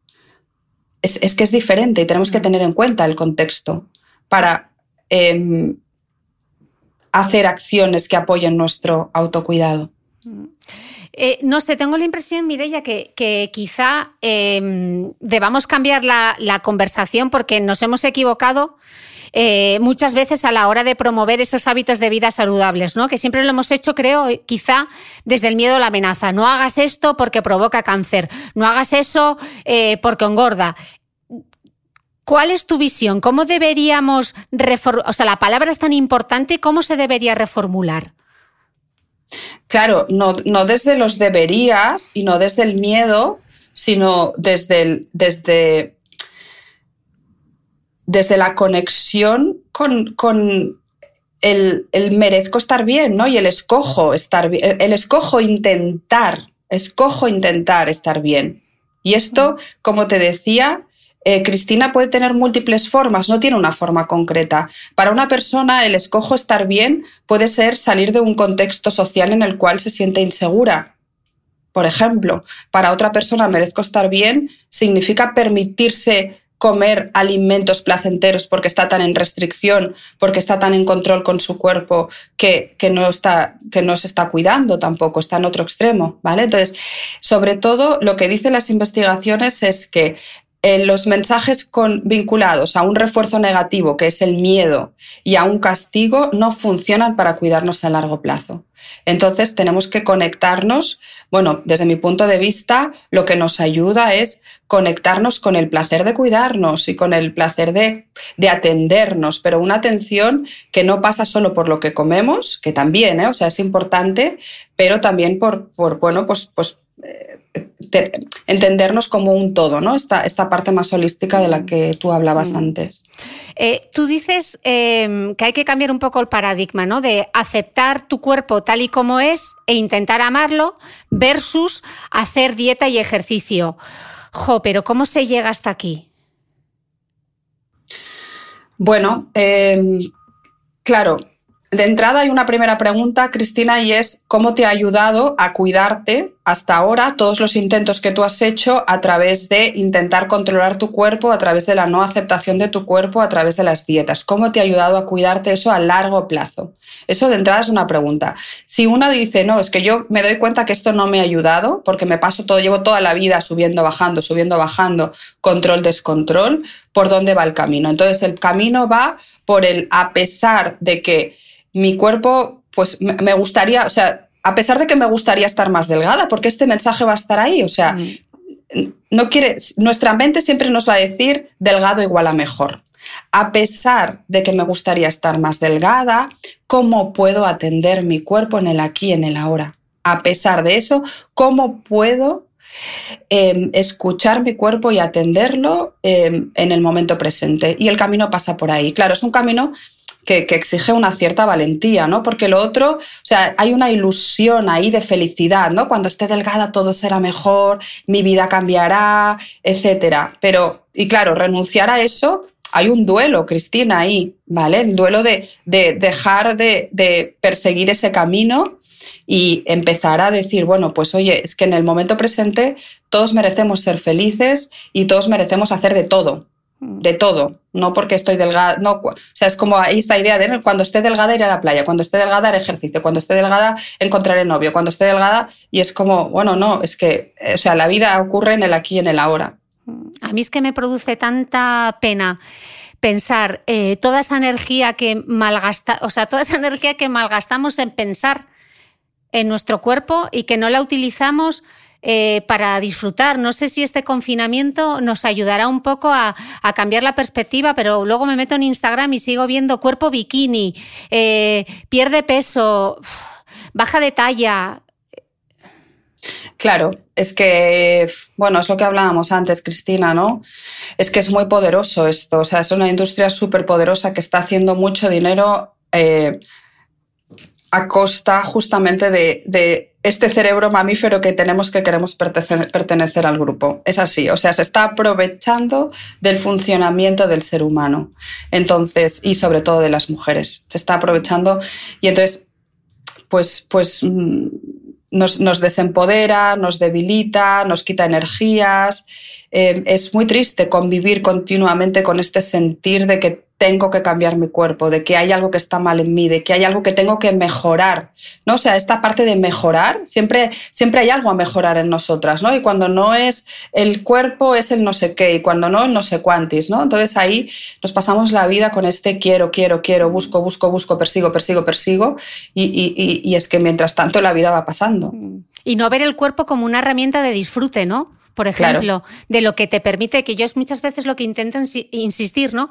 Es, que es diferente y tenemos que tener en cuenta el contexto para em, hacer acciones que apoyen nuestro autocuidado. Eh, no sé, tengo la impresión, Mireia, que, que quizá em, debamos cambiar la, conversación porque nos hemos equivocado eh, muchas veces a la hora de promover esos hábitos de vida saludables, ¿no? Que siempre lo hemos hecho, creo, quizá desde el miedo a la amenaza. No hagas esto porque provoca cáncer, no hagas eso eh, porque engorda. ¿Cuál es tu visión? ¿Cómo deberíamos reformular? O sea, la palabra es tan importante, ¿cómo se debería reformular? Claro, no, desde los deberías y no desde el miedo, sino desde, desde, desde la conexión con, con el, el, merezco estar bien, ¿no? Y el escojo estar bien, el escojo intentar, escojo intentar estar bien. Y esto, como te decía, eh, Cristina puede tener múltiples formas, no tiene una forma concreta. Para una persona, el escojo estar bien puede ser salir de un contexto social en el cual se siente insegura. Por ejemplo, para otra persona, merezco estar bien significa permitirse comer alimentos placenteros porque está tan en restricción, porque está tan en control con su cuerpo que, no, que no se está cuidando tampoco, está en otro extremo, ¿vale? Entonces, sobre todo, lo que dicen las investigaciones es que eh, los mensajes vinculados a un refuerzo negativo, que es el miedo, y a un castigo, no funcionan para cuidarnos a largo plazo. Entonces tenemos que conectarnos, bueno, desde mi punto de vista, lo que nos ayuda es conectarnos con el placer de cuidarnos y con el placer de, de atendernos, pero una atención que no pasa solo por lo que comemos, que también, ¿eh? o sea, es importante, pero también por, por bueno, pues, pues entendernos como un todo, ¿no? Esta, esta parte más holística de la mm. que tú hablabas mm. antes. Eh, tú dices em, que hay que cambiar un poco el paradigma, ¿no? De aceptar tu cuerpo tal y como es e intentar amarlo versus hacer dieta y ejercicio. Jo, pero ¿cómo se llega hasta aquí? Bueno, em, claro, de entrada hay una primera pregunta, Cristina, y es ¿cómo te ha ayudado a cuidarte hasta ahora todos los intentos que tú has hecho a través de intentar controlar tu cuerpo, a través de la no aceptación de tu cuerpo, a través de las dietas? ¿Cómo te ha ayudado a cuidarte eso a largo plazo? Eso de entrada es una pregunta. Si uno dice, no, es que yo me doy cuenta que esto no me ha ayudado porque me paso todo, llevo toda la vida subiendo, bajando, subiendo, bajando, control, descontrol, ¿por dónde va el camino? Entonces el camino va por el, a pesar de que mi cuerpo, pues me gustaría, o sea, a pesar de que me gustaría estar más delgada, porque este mensaje va a estar ahí, o sea, mm. no quiere, nuestra mente siempre nos va a decir delgado igual a mejor. A pesar de que me gustaría estar más delgada, ¿cómo puedo atender mi cuerpo en el aquí y en el ahora? A pesar de eso, ¿cómo puedo em, escuchar mi cuerpo y atenderlo em, en el momento presente? Y el camino pasa por ahí. Claro, es un camino que, exige una cierta valentía, ¿no? Porque lo otro, o sea, hay una ilusión ahí de felicidad, ¿no? Cuando esté delgada todo será mejor, mi vida cambiará, etcétera. Pero, y claro, renunciar a eso, hay un duelo, Cristina, ahí, ¿vale? El duelo de, dejar de, de perseguir ese camino y empezar a decir, bueno, pues oye, es que en el momento presente todos merecemos ser felices y todos merecemos hacer de todo de todo, no porque estoy delgada, no, o sea, es como ahí esta idea de cuando esté delgada ir a la playa, cuando esté delgada haré ejercicio, cuando esté delgada encontraré novio, cuando esté delgada y es como, bueno, no, es que, o sea, la vida ocurre en el aquí y en el ahora. A mí es que me produce tanta pena pensar eh, toda esa energía que malgasta, o sea, toda esa energía que malgastamos en pensar en nuestro cuerpo y que no la utilizamos eh, para disfrutar. No sé si este confinamiento nos ayudará un poco a, cambiar la perspectiva, pero luego me meto en Instagram y sigo viendo cuerpo bikini, eh, pierde peso, baja de talla. Claro, es que, bueno, es lo que hablábamos antes, Cristina, ¿no? Es que es muy poderoso esto, o sea, es una industria súper poderosa que está haciendo mucho dinero eh, a costa justamente de, este cerebro mamífero que tenemos que queremos pertenecer, al grupo. Es así, o sea, se está aprovechando del funcionamiento del ser humano. Entonces, y sobre todo de las mujeres. Se está aprovechando y entonces, pues, pues mm, nos, nos desempodera, nos debilita, nos quita energías. Eh, es muy triste convivir continuamente con este sentir de que tengo que cambiar mi cuerpo, de que hay algo que está mal en mí, de que hay algo que tengo que mejorar, ¿no? O sea, esta parte de mejorar, siempre, siempre hay algo a mejorar en nosotras, ¿no? Y cuando no es el cuerpo, es el no sé qué, y cuando no, el no sé cuántis, ¿no? Entonces ahí nos pasamos la vida con este quiero, quiero, quiero, busco, busco, busco, persigo, persigo, persigo, y, y, y es que mientras tanto la vida va pasando. Y no ver el cuerpo como una herramienta de disfrute, ¿no? Por ejemplo, de lo que te permite, que yo es muchas veces lo que intento insistir, ¿no?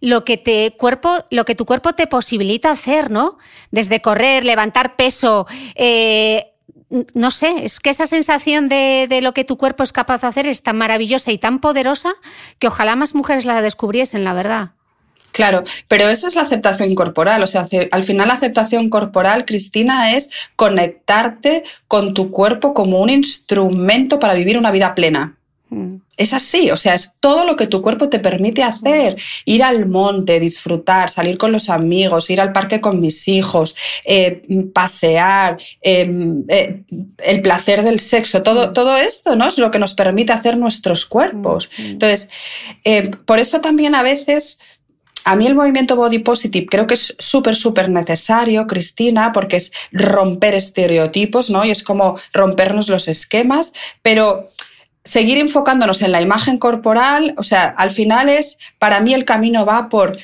Lo que te cuerpo, lo que tu cuerpo te posibilita hacer, ¿no? Desde correr, levantar peso, eh, no sé, es que esa sensación de, de, lo que tu cuerpo es capaz de hacer es tan maravillosa y tan poderosa que ojalá más mujeres la descubriesen, la verdad. Claro, pero eso es la aceptación corporal. O sea, al final la aceptación corporal, Cristina, es conectarte con tu cuerpo como un instrumento para vivir una vida plena. Mm. Es así, o sea, es todo lo que tu cuerpo te permite hacer. Ir al monte, disfrutar, salir con los amigos, ir al parque con mis hijos, eh, pasear, em, eh, el placer del sexo, todo, mm. todo esto ¿no? es lo que nos permite hacer nuestros cuerpos. Mm, Entonces, eh, por eso también a veces a mí el movimiento body positive creo que es súper, súper necesario, Cristina, porque es romper estereotipos, ¿no? Y es como rompernos los esquemas, pero seguir enfocándonos en la imagen corporal, o sea, al final es, para mí el camino va por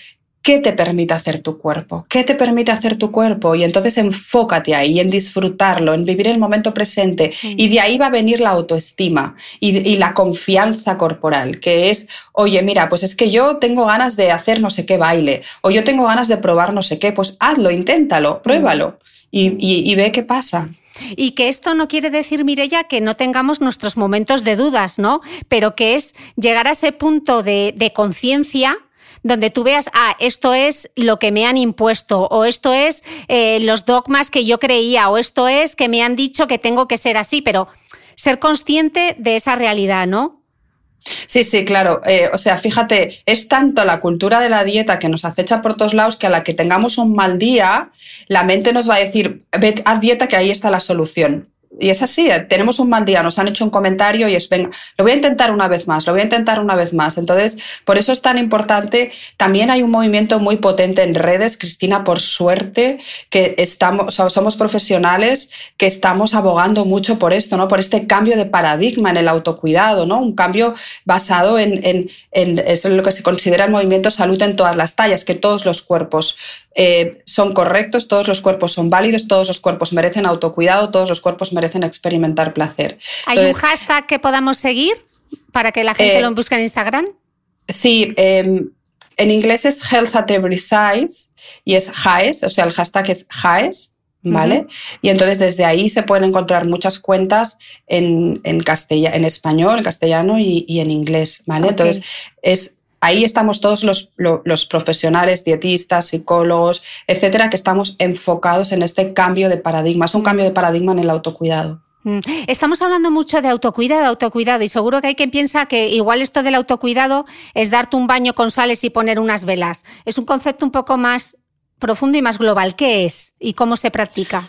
¿Qué te permite hacer tu cuerpo? ¿Qué te permite hacer tu cuerpo? Y entonces enfócate ahí, en disfrutarlo, en vivir el momento presente. Y de ahí va a venir la autoestima y, la confianza corporal, que es, oye, mira, pues es que yo tengo ganas de hacer no sé qué baile, o yo tengo ganas de probar no sé qué, pues hazlo, inténtalo, pruébalo y, ve qué pasa. Y que esto no quiere decir, Mirella, que no tengamos nuestros momentos de dudas, ¿no? Pero que es llegar a ese punto de, de conciencia donde tú veas, ah, esto es lo que me han impuesto, o esto es eh, los dogmas que yo creía, o esto es que me han dicho que tengo que ser así, pero ser consciente de esa realidad, ¿no? Sí, sí, claro. Eh, o sea, fíjate, es tanto la cultura de la dieta que nos acecha por todos lados que a la que tengamos un mal día, la mente nos va a decir, haz dieta que ahí está la solución. Y es así, eh, tenemos un mal día, nos han hecho un comentario y es, venga, lo voy a intentar una vez más, lo voy a intentar una vez más. Entonces, por eso es tan importante. También hay un movimiento muy potente en redes, Cristina, por suerte, que estamos, somos profesionales que estamos abogando mucho por esto, ¿no? Por este cambio de paradigma en el autocuidado, ¿no? Un cambio basado en eso es lo que se considera el movimiento salud en todas las tallas, que todos los cuerpos eh, son correctos, todos los cuerpos son válidos, todos los cuerpos merecen autocuidado, todos los cuerpos merecen experimentar placer. ¿Hay un hashtag que podamos seguir para que la gente eh, lo busque en Instagram? Sí, em, en inglés es Health at Every Size y es HAES, o sea, el hashtag es HAES. ¿Vale? Y entonces desde ahí se pueden encontrar muchas cuentas en, en, en español, en castellano y, en inglés, ¿vale? Entonces es ahí estamos todos los, los, profesionales, dietistas, psicólogos, etcétera, que estamos enfocados en este cambio de paradigma. Es un cambio de paradigma en el autocuidado. Mm. Estamos hablando mucho de autocuidado, autocuidado, y seguro que hay quien piensa que igual esto del autocuidado es darte un baño con sales y poner unas velas. Es un concepto un poco más profundo y más global. ¿Qué es y cómo se practica?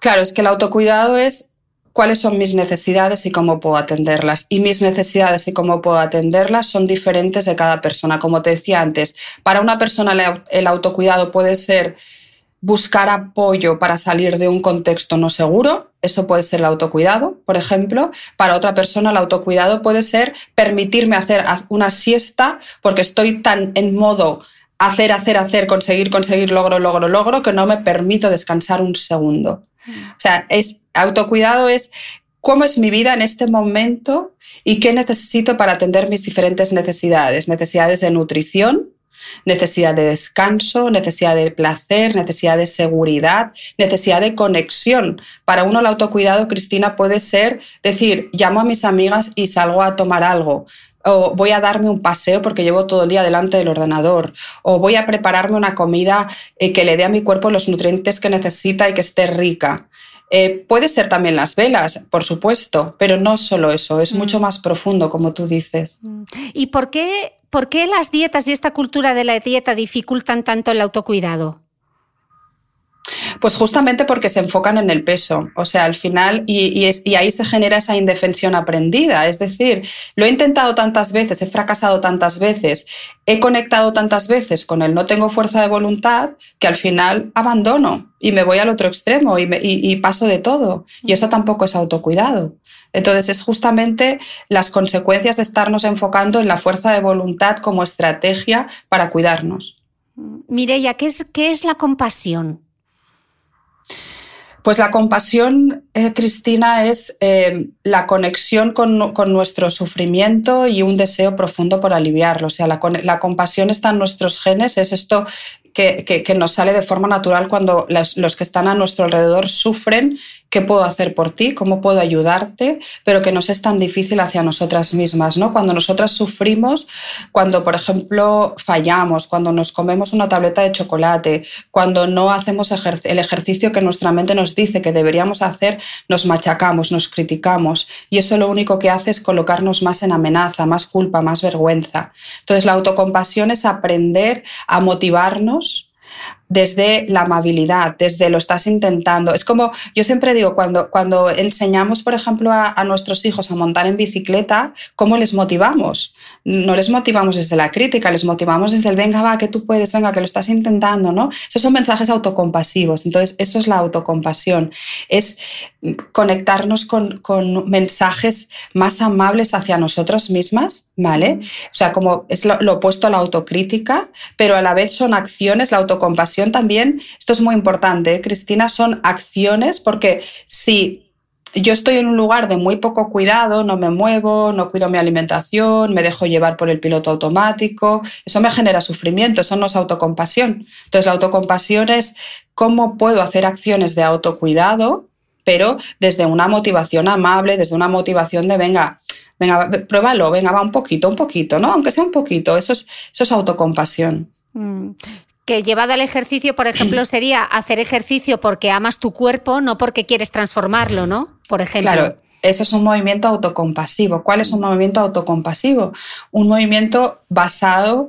Claro, es que el autocuidado es cuáles son mis necesidades y cómo puedo atenderlas. Y mis necesidades y cómo puedo atenderlas son diferentes de cada persona. Como te decía antes, para una persona el autocuidado puede ser buscar apoyo para salir de un contexto no seguro, eso puede ser el autocuidado, por ejemplo. Para otra persona el autocuidado puede ser permitirme hacer una siesta porque estoy tan en modo hacer, hacer, hacer, conseguir, conseguir, logro, logro, logro, que no me permito descansar un segundo. O sea, es autocuidado es cómo es mi vida en este momento y qué necesito para atender mis diferentes necesidades. Necesidades de nutrición, necesidad de descanso, necesidad de placer, necesidad de seguridad, necesidad de conexión. Para uno el autocuidado, Cristina, puede ser decir, llamo a mis amigas y salgo a tomar algo. O voy a darme un paseo porque llevo todo el día delante del ordenador. O voy a prepararme una comida eh, que le dé a mi cuerpo los nutrientes que necesita y que esté rica. Eh, puede ser también las velas, por supuesto, pero no solo eso, es mucho mm. más profundo, como tú dices. Mm. ¿Y por qué, por qué las dietas y esta cultura de la dieta dificultan tanto el autocuidado? Pues justamente porque se enfocan en el peso, o sea, al final, y, ahí se genera esa indefensión aprendida. Es decir, lo he intentado tantas veces, he fracasado tantas veces, he conectado tantas veces con el no tengo fuerza de voluntad que al final abandono y me voy al otro extremo y, paso de todo. Y eso tampoco es autocuidado. Entonces, es justamente las consecuencias de estarnos enfocando en la fuerza de voluntad como estrategia para cuidarnos. Mireya, ¿qué qué es la compasión? Pues la compasión, eh, Cristina, es eh, la conexión con, nuestro sufrimiento y un deseo profundo por aliviarlo. O sea, la, la compasión está en nuestros genes, es esto que, nos sale de forma natural cuando los, que están a nuestro alrededor sufren, qué puedo hacer por ti, cómo puedo ayudarte, pero que nos es tan difícil hacia nosotras mismas, ¿no? Cuando nosotras sufrimos, cuando, por ejemplo, fallamos, cuando nos comemos una tableta de chocolate, cuando no hacemos el ejercicio que nuestra mente nos dice que deberíamos hacer, nos machacamos, nos criticamos y eso lo único que hace es colocarnos más en amenaza, más culpa, más vergüenza. Entonces la autocompasión es aprender a motivarnos desde la amabilidad, desde lo estás intentando. Es como, yo siempre digo, cuando, cuando enseñamos, por ejemplo, a, nuestros hijos a montar en bicicleta, ¿cómo les motivamos? No les motivamos desde la crítica, les motivamos desde el venga, va, que tú puedes, venga, que lo estás intentando, ¿no? Esos son mensajes autocompasivos. Entonces, eso es la autocompasión. Es conectarnos con, con mensajes más amables hacia nosotras mismas, ¿vale? O sea, como es lo, lo opuesto a la autocrítica, pero a la vez son acciones, la autocompasión también, esto es muy importante, ¿eh? Cristina, son acciones porque si yo estoy en un lugar de muy poco cuidado, no me muevo, no cuido mi alimentación, me dejo llevar por el piloto automático, eso me genera sufrimiento, eso no es autocompasión. Entonces la autocompasión es cómo puedo hacer acciones de autocuidado, pero desde una motivación amable, desde una motivación de venga, venga, pruébalo, venga, va un poquito, un poquito, ¿no? Aunque sea un poquito, eso es, eso es autocompasión. Que llevado al ejercicio, por ejemplo, sería hacer ejercicio porque amas tu cuerpo, no porque quieres transformarlo, ¿no? Por ejemplo. Claro. Eso es un movimiento autocompasivo. ¿Cuál es un movimiento autocompasivo? Un movimiento basado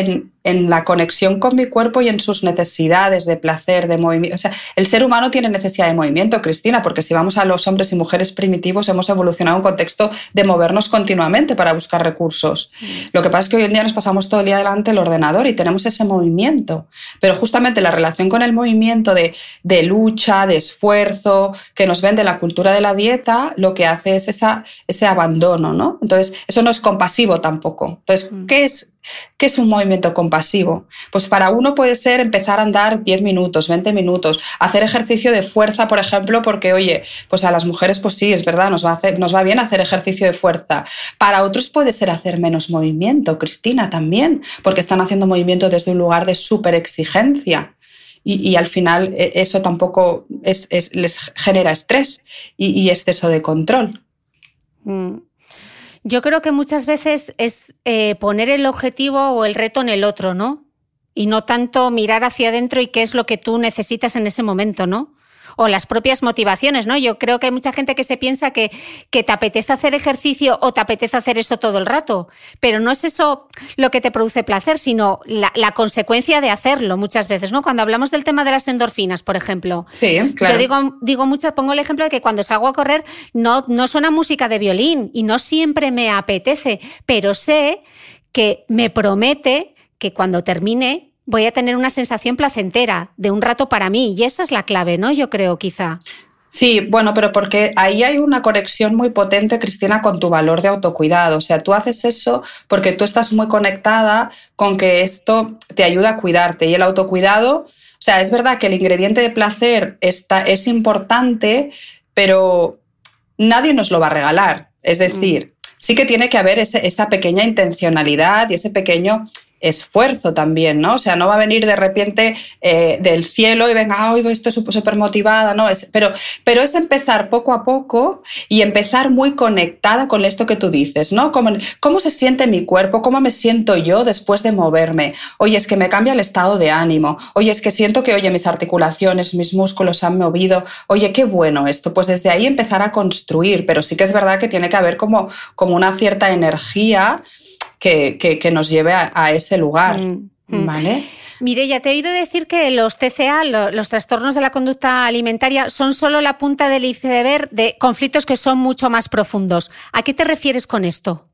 en, la conexión con mi cuerpo y en sus necesidades de placer, de movimiento. O sea, el ser humano tiene necesidad de movimiento, Cristina, porque si vamos a los hombres y mujeres primitivos, hemos evolucionado en un contexto de movernos continuamente para buscar recursos. Mm. Lo que pasa es que hoy en día nos pasamos todo el día delante del ordenador y tenemos ese movimiento. Pero justamente la relación con el movimiento de, de lucha, de esfuerzo, que nos vende la cultura de la dieta, lo que hace es esa, ese abandono, ¿no? Entonces, eso no es compasivo tampoco. Entonces, mm. ¿qué es ¿Qué es un movimiento compasivo? Pues para uno puede ser empezar a andar 10 minutos, 20 minutos, hacer ejercicio de fuerza, por ejemplo, porque, oye, pues a las mujeres, pues sí, es verdad, nos va, a hacer, nos va bien hacer ejercicio de fuerza. Para otros puede ser hacer menos movimiento, Cristina, también, porque están haciendo movimiento desde un lugar de súper exigencia. Y, al final e, eso tampoco les genera estrés y, exceso de control. Mm. Yo creo que muchas veces es eh, poner el objetivo o el reto en el otro, ¿no? Y no tanto mirar hacia adentro y qué es lo que tú necesitas en ese momento, ¿no? O las propias motivaciones, ¿no? Yo creo que hay mucha gente que se piensa que, que te apetece hacer ejercicio o te apetece hacer eso todo el rato, pero no es eso lo que te produce placer, sino la, consecuencia de hacerlo muchas veces, ¿no? Cuando hablamos del tema de las endorfinas, por ejemplo. Sí, claro. Yo digo, digo muchas, pongo el ejemplo de que cuando salgo a correr no, no suena música de violín y no siempre me apetece, pero sé que me promete que cuando termine voy a tener una sensación placentera de un rato para mí. Y esa es la clave, ¿no? Yo creo, quizá. Sí, bueno, pero porque ahí hay una conexión muy potente, Cristina, con tu valor de autocuidado. O sea, tú haces eso porque tú estás muy conectada con que esto te ayuda a cuidarte. Y el autocuidado, o sea, es verdad que el ingrediente de placer está, es importante, pero nadie nos lo va a regalar. Es decir, mm. sí que tiene que haber esa pequeña intencionalidad y ese pequeño esfuerzo también, ¿no? O sea, no va a venir de repente eh, del cielo y venga, hoy estoy súper motivada, ¿no? Es, pero, pero es empezar poco a poco y empezar muy conectada con esto que tú dices, ¿no? Cómo, se siente mi cuerpo, cómo me siento yo después de moverme. Oye, es que me cambia el estado de ánimo. Oye, es que siento que, oye, mis articulaciones, mis músculos han movido. Oye, qué bueno esto. Pues desde ahí empezar a construir, pero sí que es verdad que tiene que haber como, como una cierta energía que, nos lleve a, ese lugar. Mm, mm. ¿Vale? Mire, ya te he oído decir que los TCA, los, trastornos de la conducta alimentaria, son solo la punta del iceberg de conflictos que son mucho más profundos. ¿A qué te refieres con esto?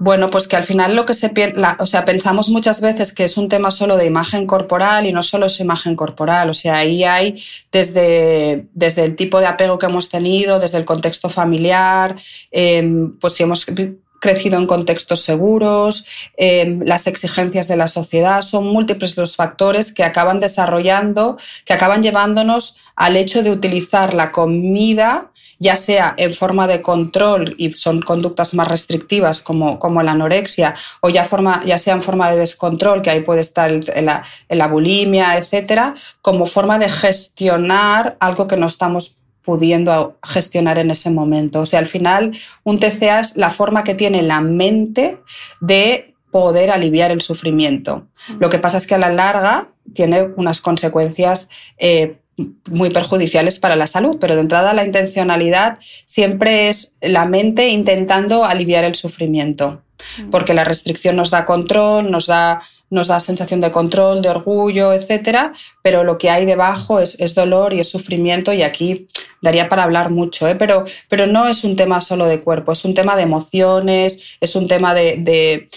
Bueno, pues que al final lo que se piensa, o sea, pensamos muchas veces que es un tema solo de imagen corporal y no solo es imagen corporal. O sea, ahí hay desde, desde el tipo de apego que hemos tenido, desde el contexto familiar, em, pues si hemos crecido en contextos seguros, em, las exigencias de la sociedad, son múltiples los factores que acaban desarrollando, que acaban llevándonos al hecho de utilizar la comida, ya sea en forma de control y son conductas más restrictivas como, como la anorexia, o ya, forma, ya sea en forma de descontrol, que ahí puede estar la, la bulimia, etcétera, como forma de gestionar algo que no estamos pudiendo gestionar en ese momento. O sea, al final un TCA es la forma que tiene la mente de poder aliviar el sufrimiento. Lo que pasa es que a la larga tiene unas consecuencias eh, muy perjudiciales para la salud, pero de entrada la intencionalidad siempre es la mente intentando aliviar el sufrimiento, porque la restricción nos da control, nos da nos da sensación de control, de orgullo, etcétera, pero lo que hay debajo es, dolor y es sufrimiento y aquí daría para hablar mucho, ¿eh? pero, pero no es un tema solo de cuerpo, es un tema de emociones, es un tema de,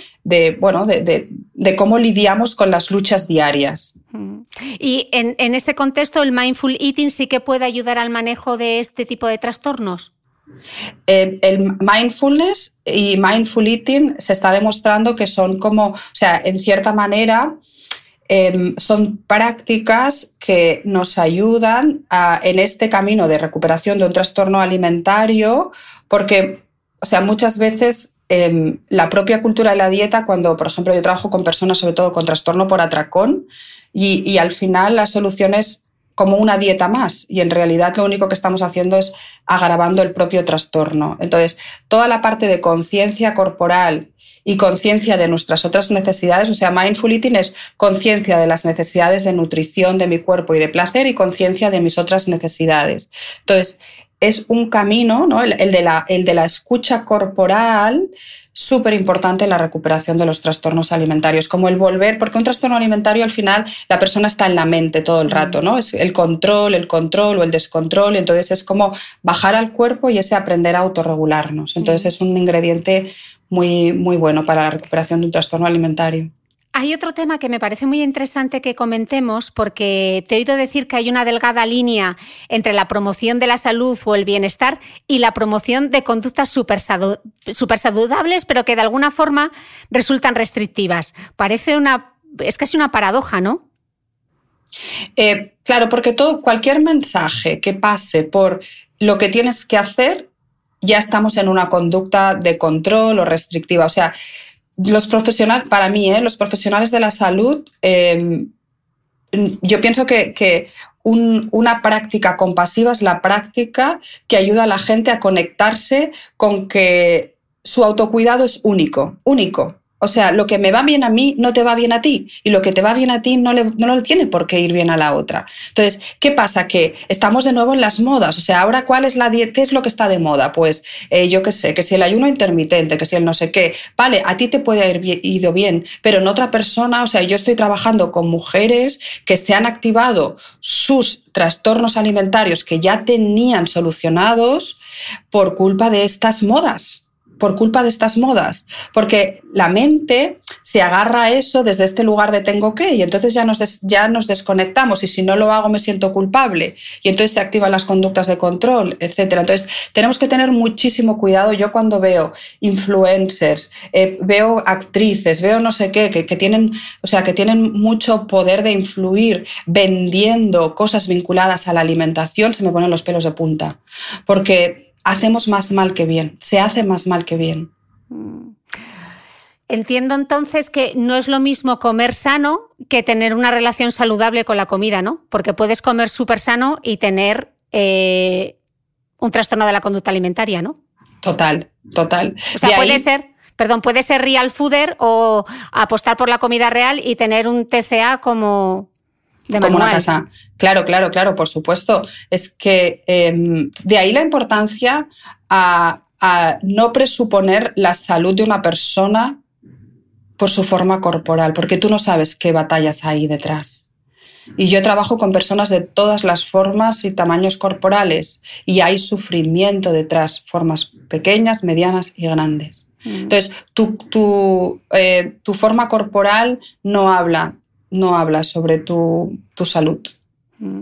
bueno, de, cómo lidiamos con las luchas diarias. Mm. Y en, en este contexto, el mindful eating sí que puede ayudar al manejo de este tipo de trastornos. Eh, el mindfulness y mindful eating se está demostrando que son como, o sea, en cierta manera, em, son prácticas que nos ayudan en este camino de recuperación de un trastorno alimentario, porque, o sea, muchas veces em, la propia cultura de la dieta, cuando, por ejemplo, yo trabajo con personas sobre todo con trastorno por atracón, y, al final la solución es como una dieta más y en realidad lo único que estamos haciendo es agravando el propio trastorno. Entonces, toda la parte de conciencia corporal y conciencia de nuestras otras necesidades, o sea, mindful eating es conciencia de las necesidades de nutrición de mi cuerpo y de placer y conciencia de mis otras necesidades. Entonces, es un camino, ¿no? el, de, la, el de la escucha corporal, súper importante en la recuperación de los trastornos alimentarios, como el volver, porque un trastorno alimentario al final la persona está en la mente todo el rato, ¿no? Es el control, el control o el descontrol, entonces es como bajar al cuerpo y ese aprender a autorregularnos. Entonces es un ingrediente muy, muy bueno para la recuperación de un trastorno alimentario. Hay otro tema que me parece muy interesante que comentemos porque te he oído decir que hay una delgada línea entre la promoción de la salud o el bienestar y la promoción de conductas súper saludables, pero que de alguna forma resultan restrictivas. Parece una. es casi una paradoja, ¿no? Eh, claro, porque todo, cualquier mensaje que pase por lo que tienes que hacer, ya estamos en una conducta de control o restrictiva. O sea, los profesionales, para mí, ¿eh? los profesionales de la salud, em, yo pienso que, una práctica compasiva es la práctica que ayuda a la gente a conectarse con que su autocuidado es único, único. O sea, lo que me va bien a mí no te va bien a ti y lo que te va bien a ti no le, no tiene por qué ir bien a la otra. Entonces, ¿qué pasa? Que estamos de nuevo en las modas. O sea, ahora, ¿cuál es la? ¿Qué es lo que está de moda? Pues eh, yo qué sé, que si el ayuno intermitente, que si el no sé qué. Vale, a ti te puede haber ido bien, pero en otra persona, o sea, yo estoy trabajando con mujeres que se han activado sus trastornos alimentarios que ya tenían solucionados por culpa de estas modas por culpa de estas modas, porque la mente se agarra a eso desde este lugar de tengo que y entonces ya nos, ya nos desconectamos y si no lo hago me siento culpable y entonces se activan las conductas de control, etc. Entonces tenemos que tener muchísimo cuidado. Yo cuando veo influencers, eh, veo actrices, veo no sé qué, que, que, tienen, o sea, que tienen mucho poder de influir vendiendo cosas vinculadas a la alimentación, se me ponen los pelos de punta, porque hacemos más mal que bien, se hace más mal que bien. Entiendo entonces que no es lo mismo comer sano que tener una relación saludable con la comida, ¿no? Porque puedes comer súper sano y tener eh, un trastorno de la conducta alimentaria, ¿no? Total, total. O sea, puede ser, perdón, puede ser real fooder o apostar por la comida real y tener un TCA como, como una casa. Claro, claro, claro, por supuesto. Es que em, de ahí la importancia a, no presuponer la salud de una persona por su forma corporal, porque tú no sabes qué batallas hay detrás. Y yo trabajo con personas de todas las formas y tamaños corporales y hay sufrimiento detrás, formas pequeñas, medianas y grandes. Mm. Entonces, tu, eh, tu forma corporal no habla no habla sobre tu, salud. Mm.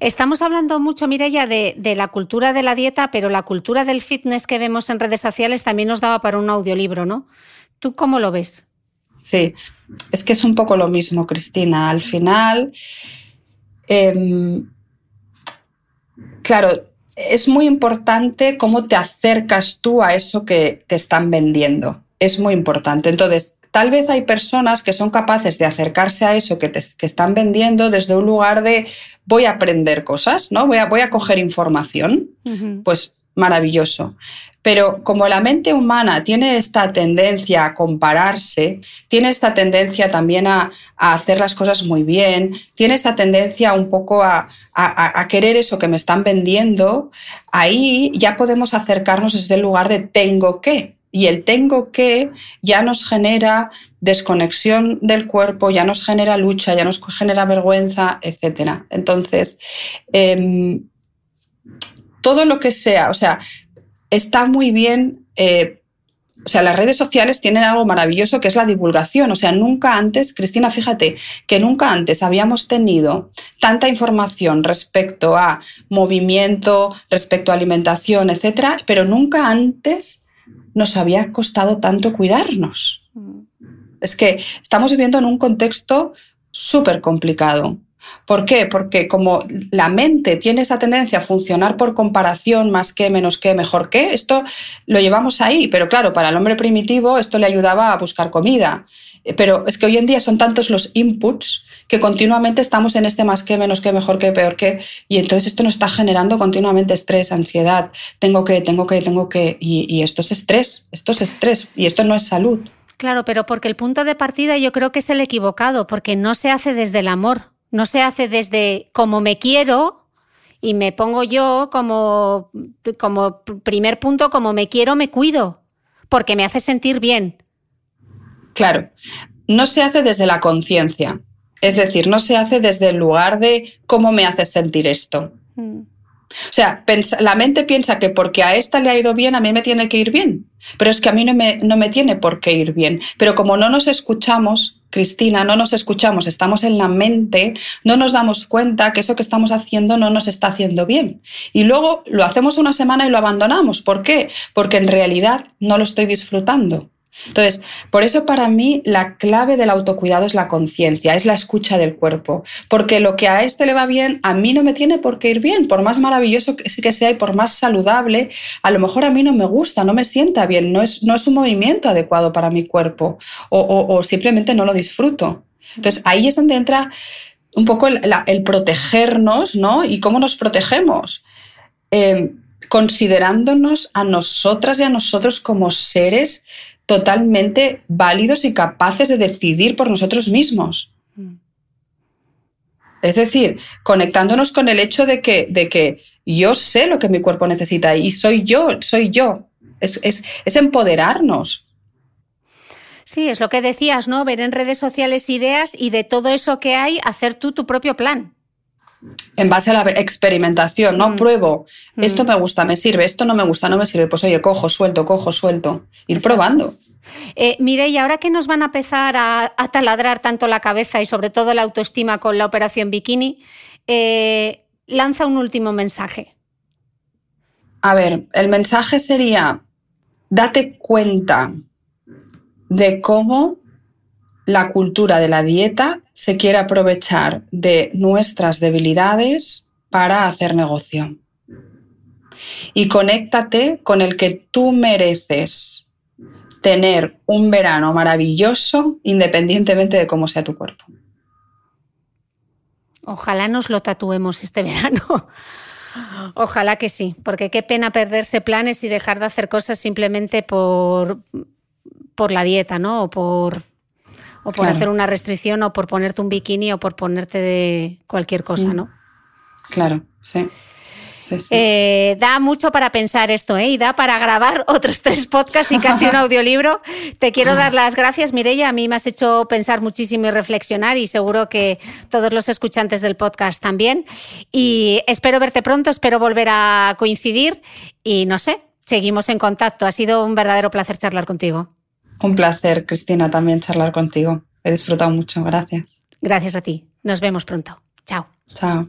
Estamos hablando mucho, Mireya, de, de, la cultura de la dieta, pero la cultura del fitness que vemos en redes sociales también nos daba para un audiolibro, ¿no? ¿Tú cómo lo ves? Sí, es que es un poco lo mismo, Cristina. Al final, em, claro, es muy importante cómo te acercas tú a eso que te están vendiendo. Es muy importante. Entonces, Tal vez hay personas que son capaces de acercarse a eso que, te, están vendiendo desde un lugar de voy a aprender cosas, ¿no? Voy a, voy a coger información. Pues maravilloso. Pero como la mente humana tiene esta tendencia a compararse, tiene esta tendencia también a, hacer las cosas muy bien, tiene esta tendencia un poco a, a, querer eso que me están vendiendo, ahí ya podemos acercarnos desde el lugar de tengo que. Y el tengo que ya nos genera desconexión del cuerpo, ya nos genera lucha, ya nos genera vergüenza, etc. Entonces, em, todo lo que sea, o sea, está muy bien. Eh, o sea, las redes sociales tienen algo maravilloso que es la divulgación. O sea, nunca antes, Cristina, fíjate que nunca antes habíamos tenido tanta información respecto a movimiento, respecto a alimentación, etcétera, pero nunca antes nos había costado tanto cuidarnos. Mm. Es que estamos viviendo en un contexto súper complicado. ¿Por qué? Porque como la mente tiene esa tendencia a funcionar por comparación, más que, menos que, mejor que, esto lo llevamos ahí, pero claro, para el hombre primitivo esto le ayudaba a buscar comida. Eh, pero es que hoy en día son tantos los inputs que continuamente estamos en este más que, menos que, mejor que, peor que, y entonces esto nos está generando continuamente estrés, ansiedad, tengo que, tengo que, tengo que, y, esto es estrés, esto es estrés, y esto no es salud. Claro, pero porque el punto de partida yo creo que es el equivocado, porque no se hace desde el amor, no se hace desde como me quiero y me pongo yo como, como primer punto, como me quiero, me cuido, porque me hace sentir bien. Claro, no se hace desde la conciencia, es decir, no se hace desde el lugar de cómo me hace sentir esto. Mm. O sea, la mente piensa que porque a esta le ha ido bien, a mí me tiene que ir bien. Pero es que a mí no me, no me tiene por qué ir bien. Pero como no nos escuchamos, Cristina, no nos escuchamos, estamos en la mente, no nos damos cuenta que eso que estamos haciendo no nos está haciendo bien. Y luego lo hacemos una semana y lo abandonamos. ¿Por qué? Porque en realidad no lo estoy disfrutando. Entonces, por eso para mí la clave del autocuidado es la conciencia, es la escucha del cuerpo, porque lo que a este le va bien, a mí no me tiene por qué ir bien, por más maravilloso que sea y por más saludable, a lo mejor a mí no me gusta, no me sienta bien, no es, no es un movimiento adecuado para mi cuerpo o, simplemente no lo disfruto. Entonces, ahí es donde entra un poco el, protegernos, ¿no? ¿Y cómo nos protegemos? Eh, considerándonos a nosotras y a nosotros como seres totalmente válidos y capaces de decidir por nosotros mismos. Mm. Es decir, conectándonos con el hecho de que, de que yo sé lo que mi cuerpo necesita y soy yo, soy yo. Es, es, empoderarnos. Sí, es lo que decías, ¿no? Ver en redes sociales ideas y de todo eso que hay, hacer tú tu propio plan. En base a la experimentación, ¿no? Mm. Pruebo, esto mm. me gusta, me sirve, esto no me gusta, no me sirve. Pues oye, cojo, suelto, cojo, suelto. Ir probando. Eh, y ahora que nos van a empezar a, taladrar tanto la cabeza y sobre todo la autoestima con la operación bikini, eh, lanza un último mensaje. A ver, el mensaje sería, date cuenta de cómo la cultura de la dieta se quiere aprovechar de nuestras debilidades para hacer negocio. Y conéctate con el que tú mereces tener un verano maravilloso independientemente de cómo sea tu cuerpo. Ojalá nos lo tatuemos este verano. Ojalá que sí, porque qué pena perderse planes y dejar de hacer cosas simplemente por, por la dieta, ¿no? Por, o por hacer una restricción, o por ponerte un bikini, o por ponerte de cualquier cosa, mm. ¿no? Claro, sí. Eh, da mucho para pensar esto, ¿eh? Y da para grabar otros tres podcasts y casi un audiolibro. Te quiero dar las gracias, Mireia. A mí me has hecho pensar muchísimo y reflexionar y seguro que todos los escuchantes del podcast también. Y espero verte pronto, espero volver a coincidir y no sé, seguimos en contacto. Ha sido un verdadero placer charlar contigo. Un placer, Cristina, también charlar contigo. He disfrutado mucho. Gracias. Gracias a ti. Nos vemos pronto. Chao. Chao.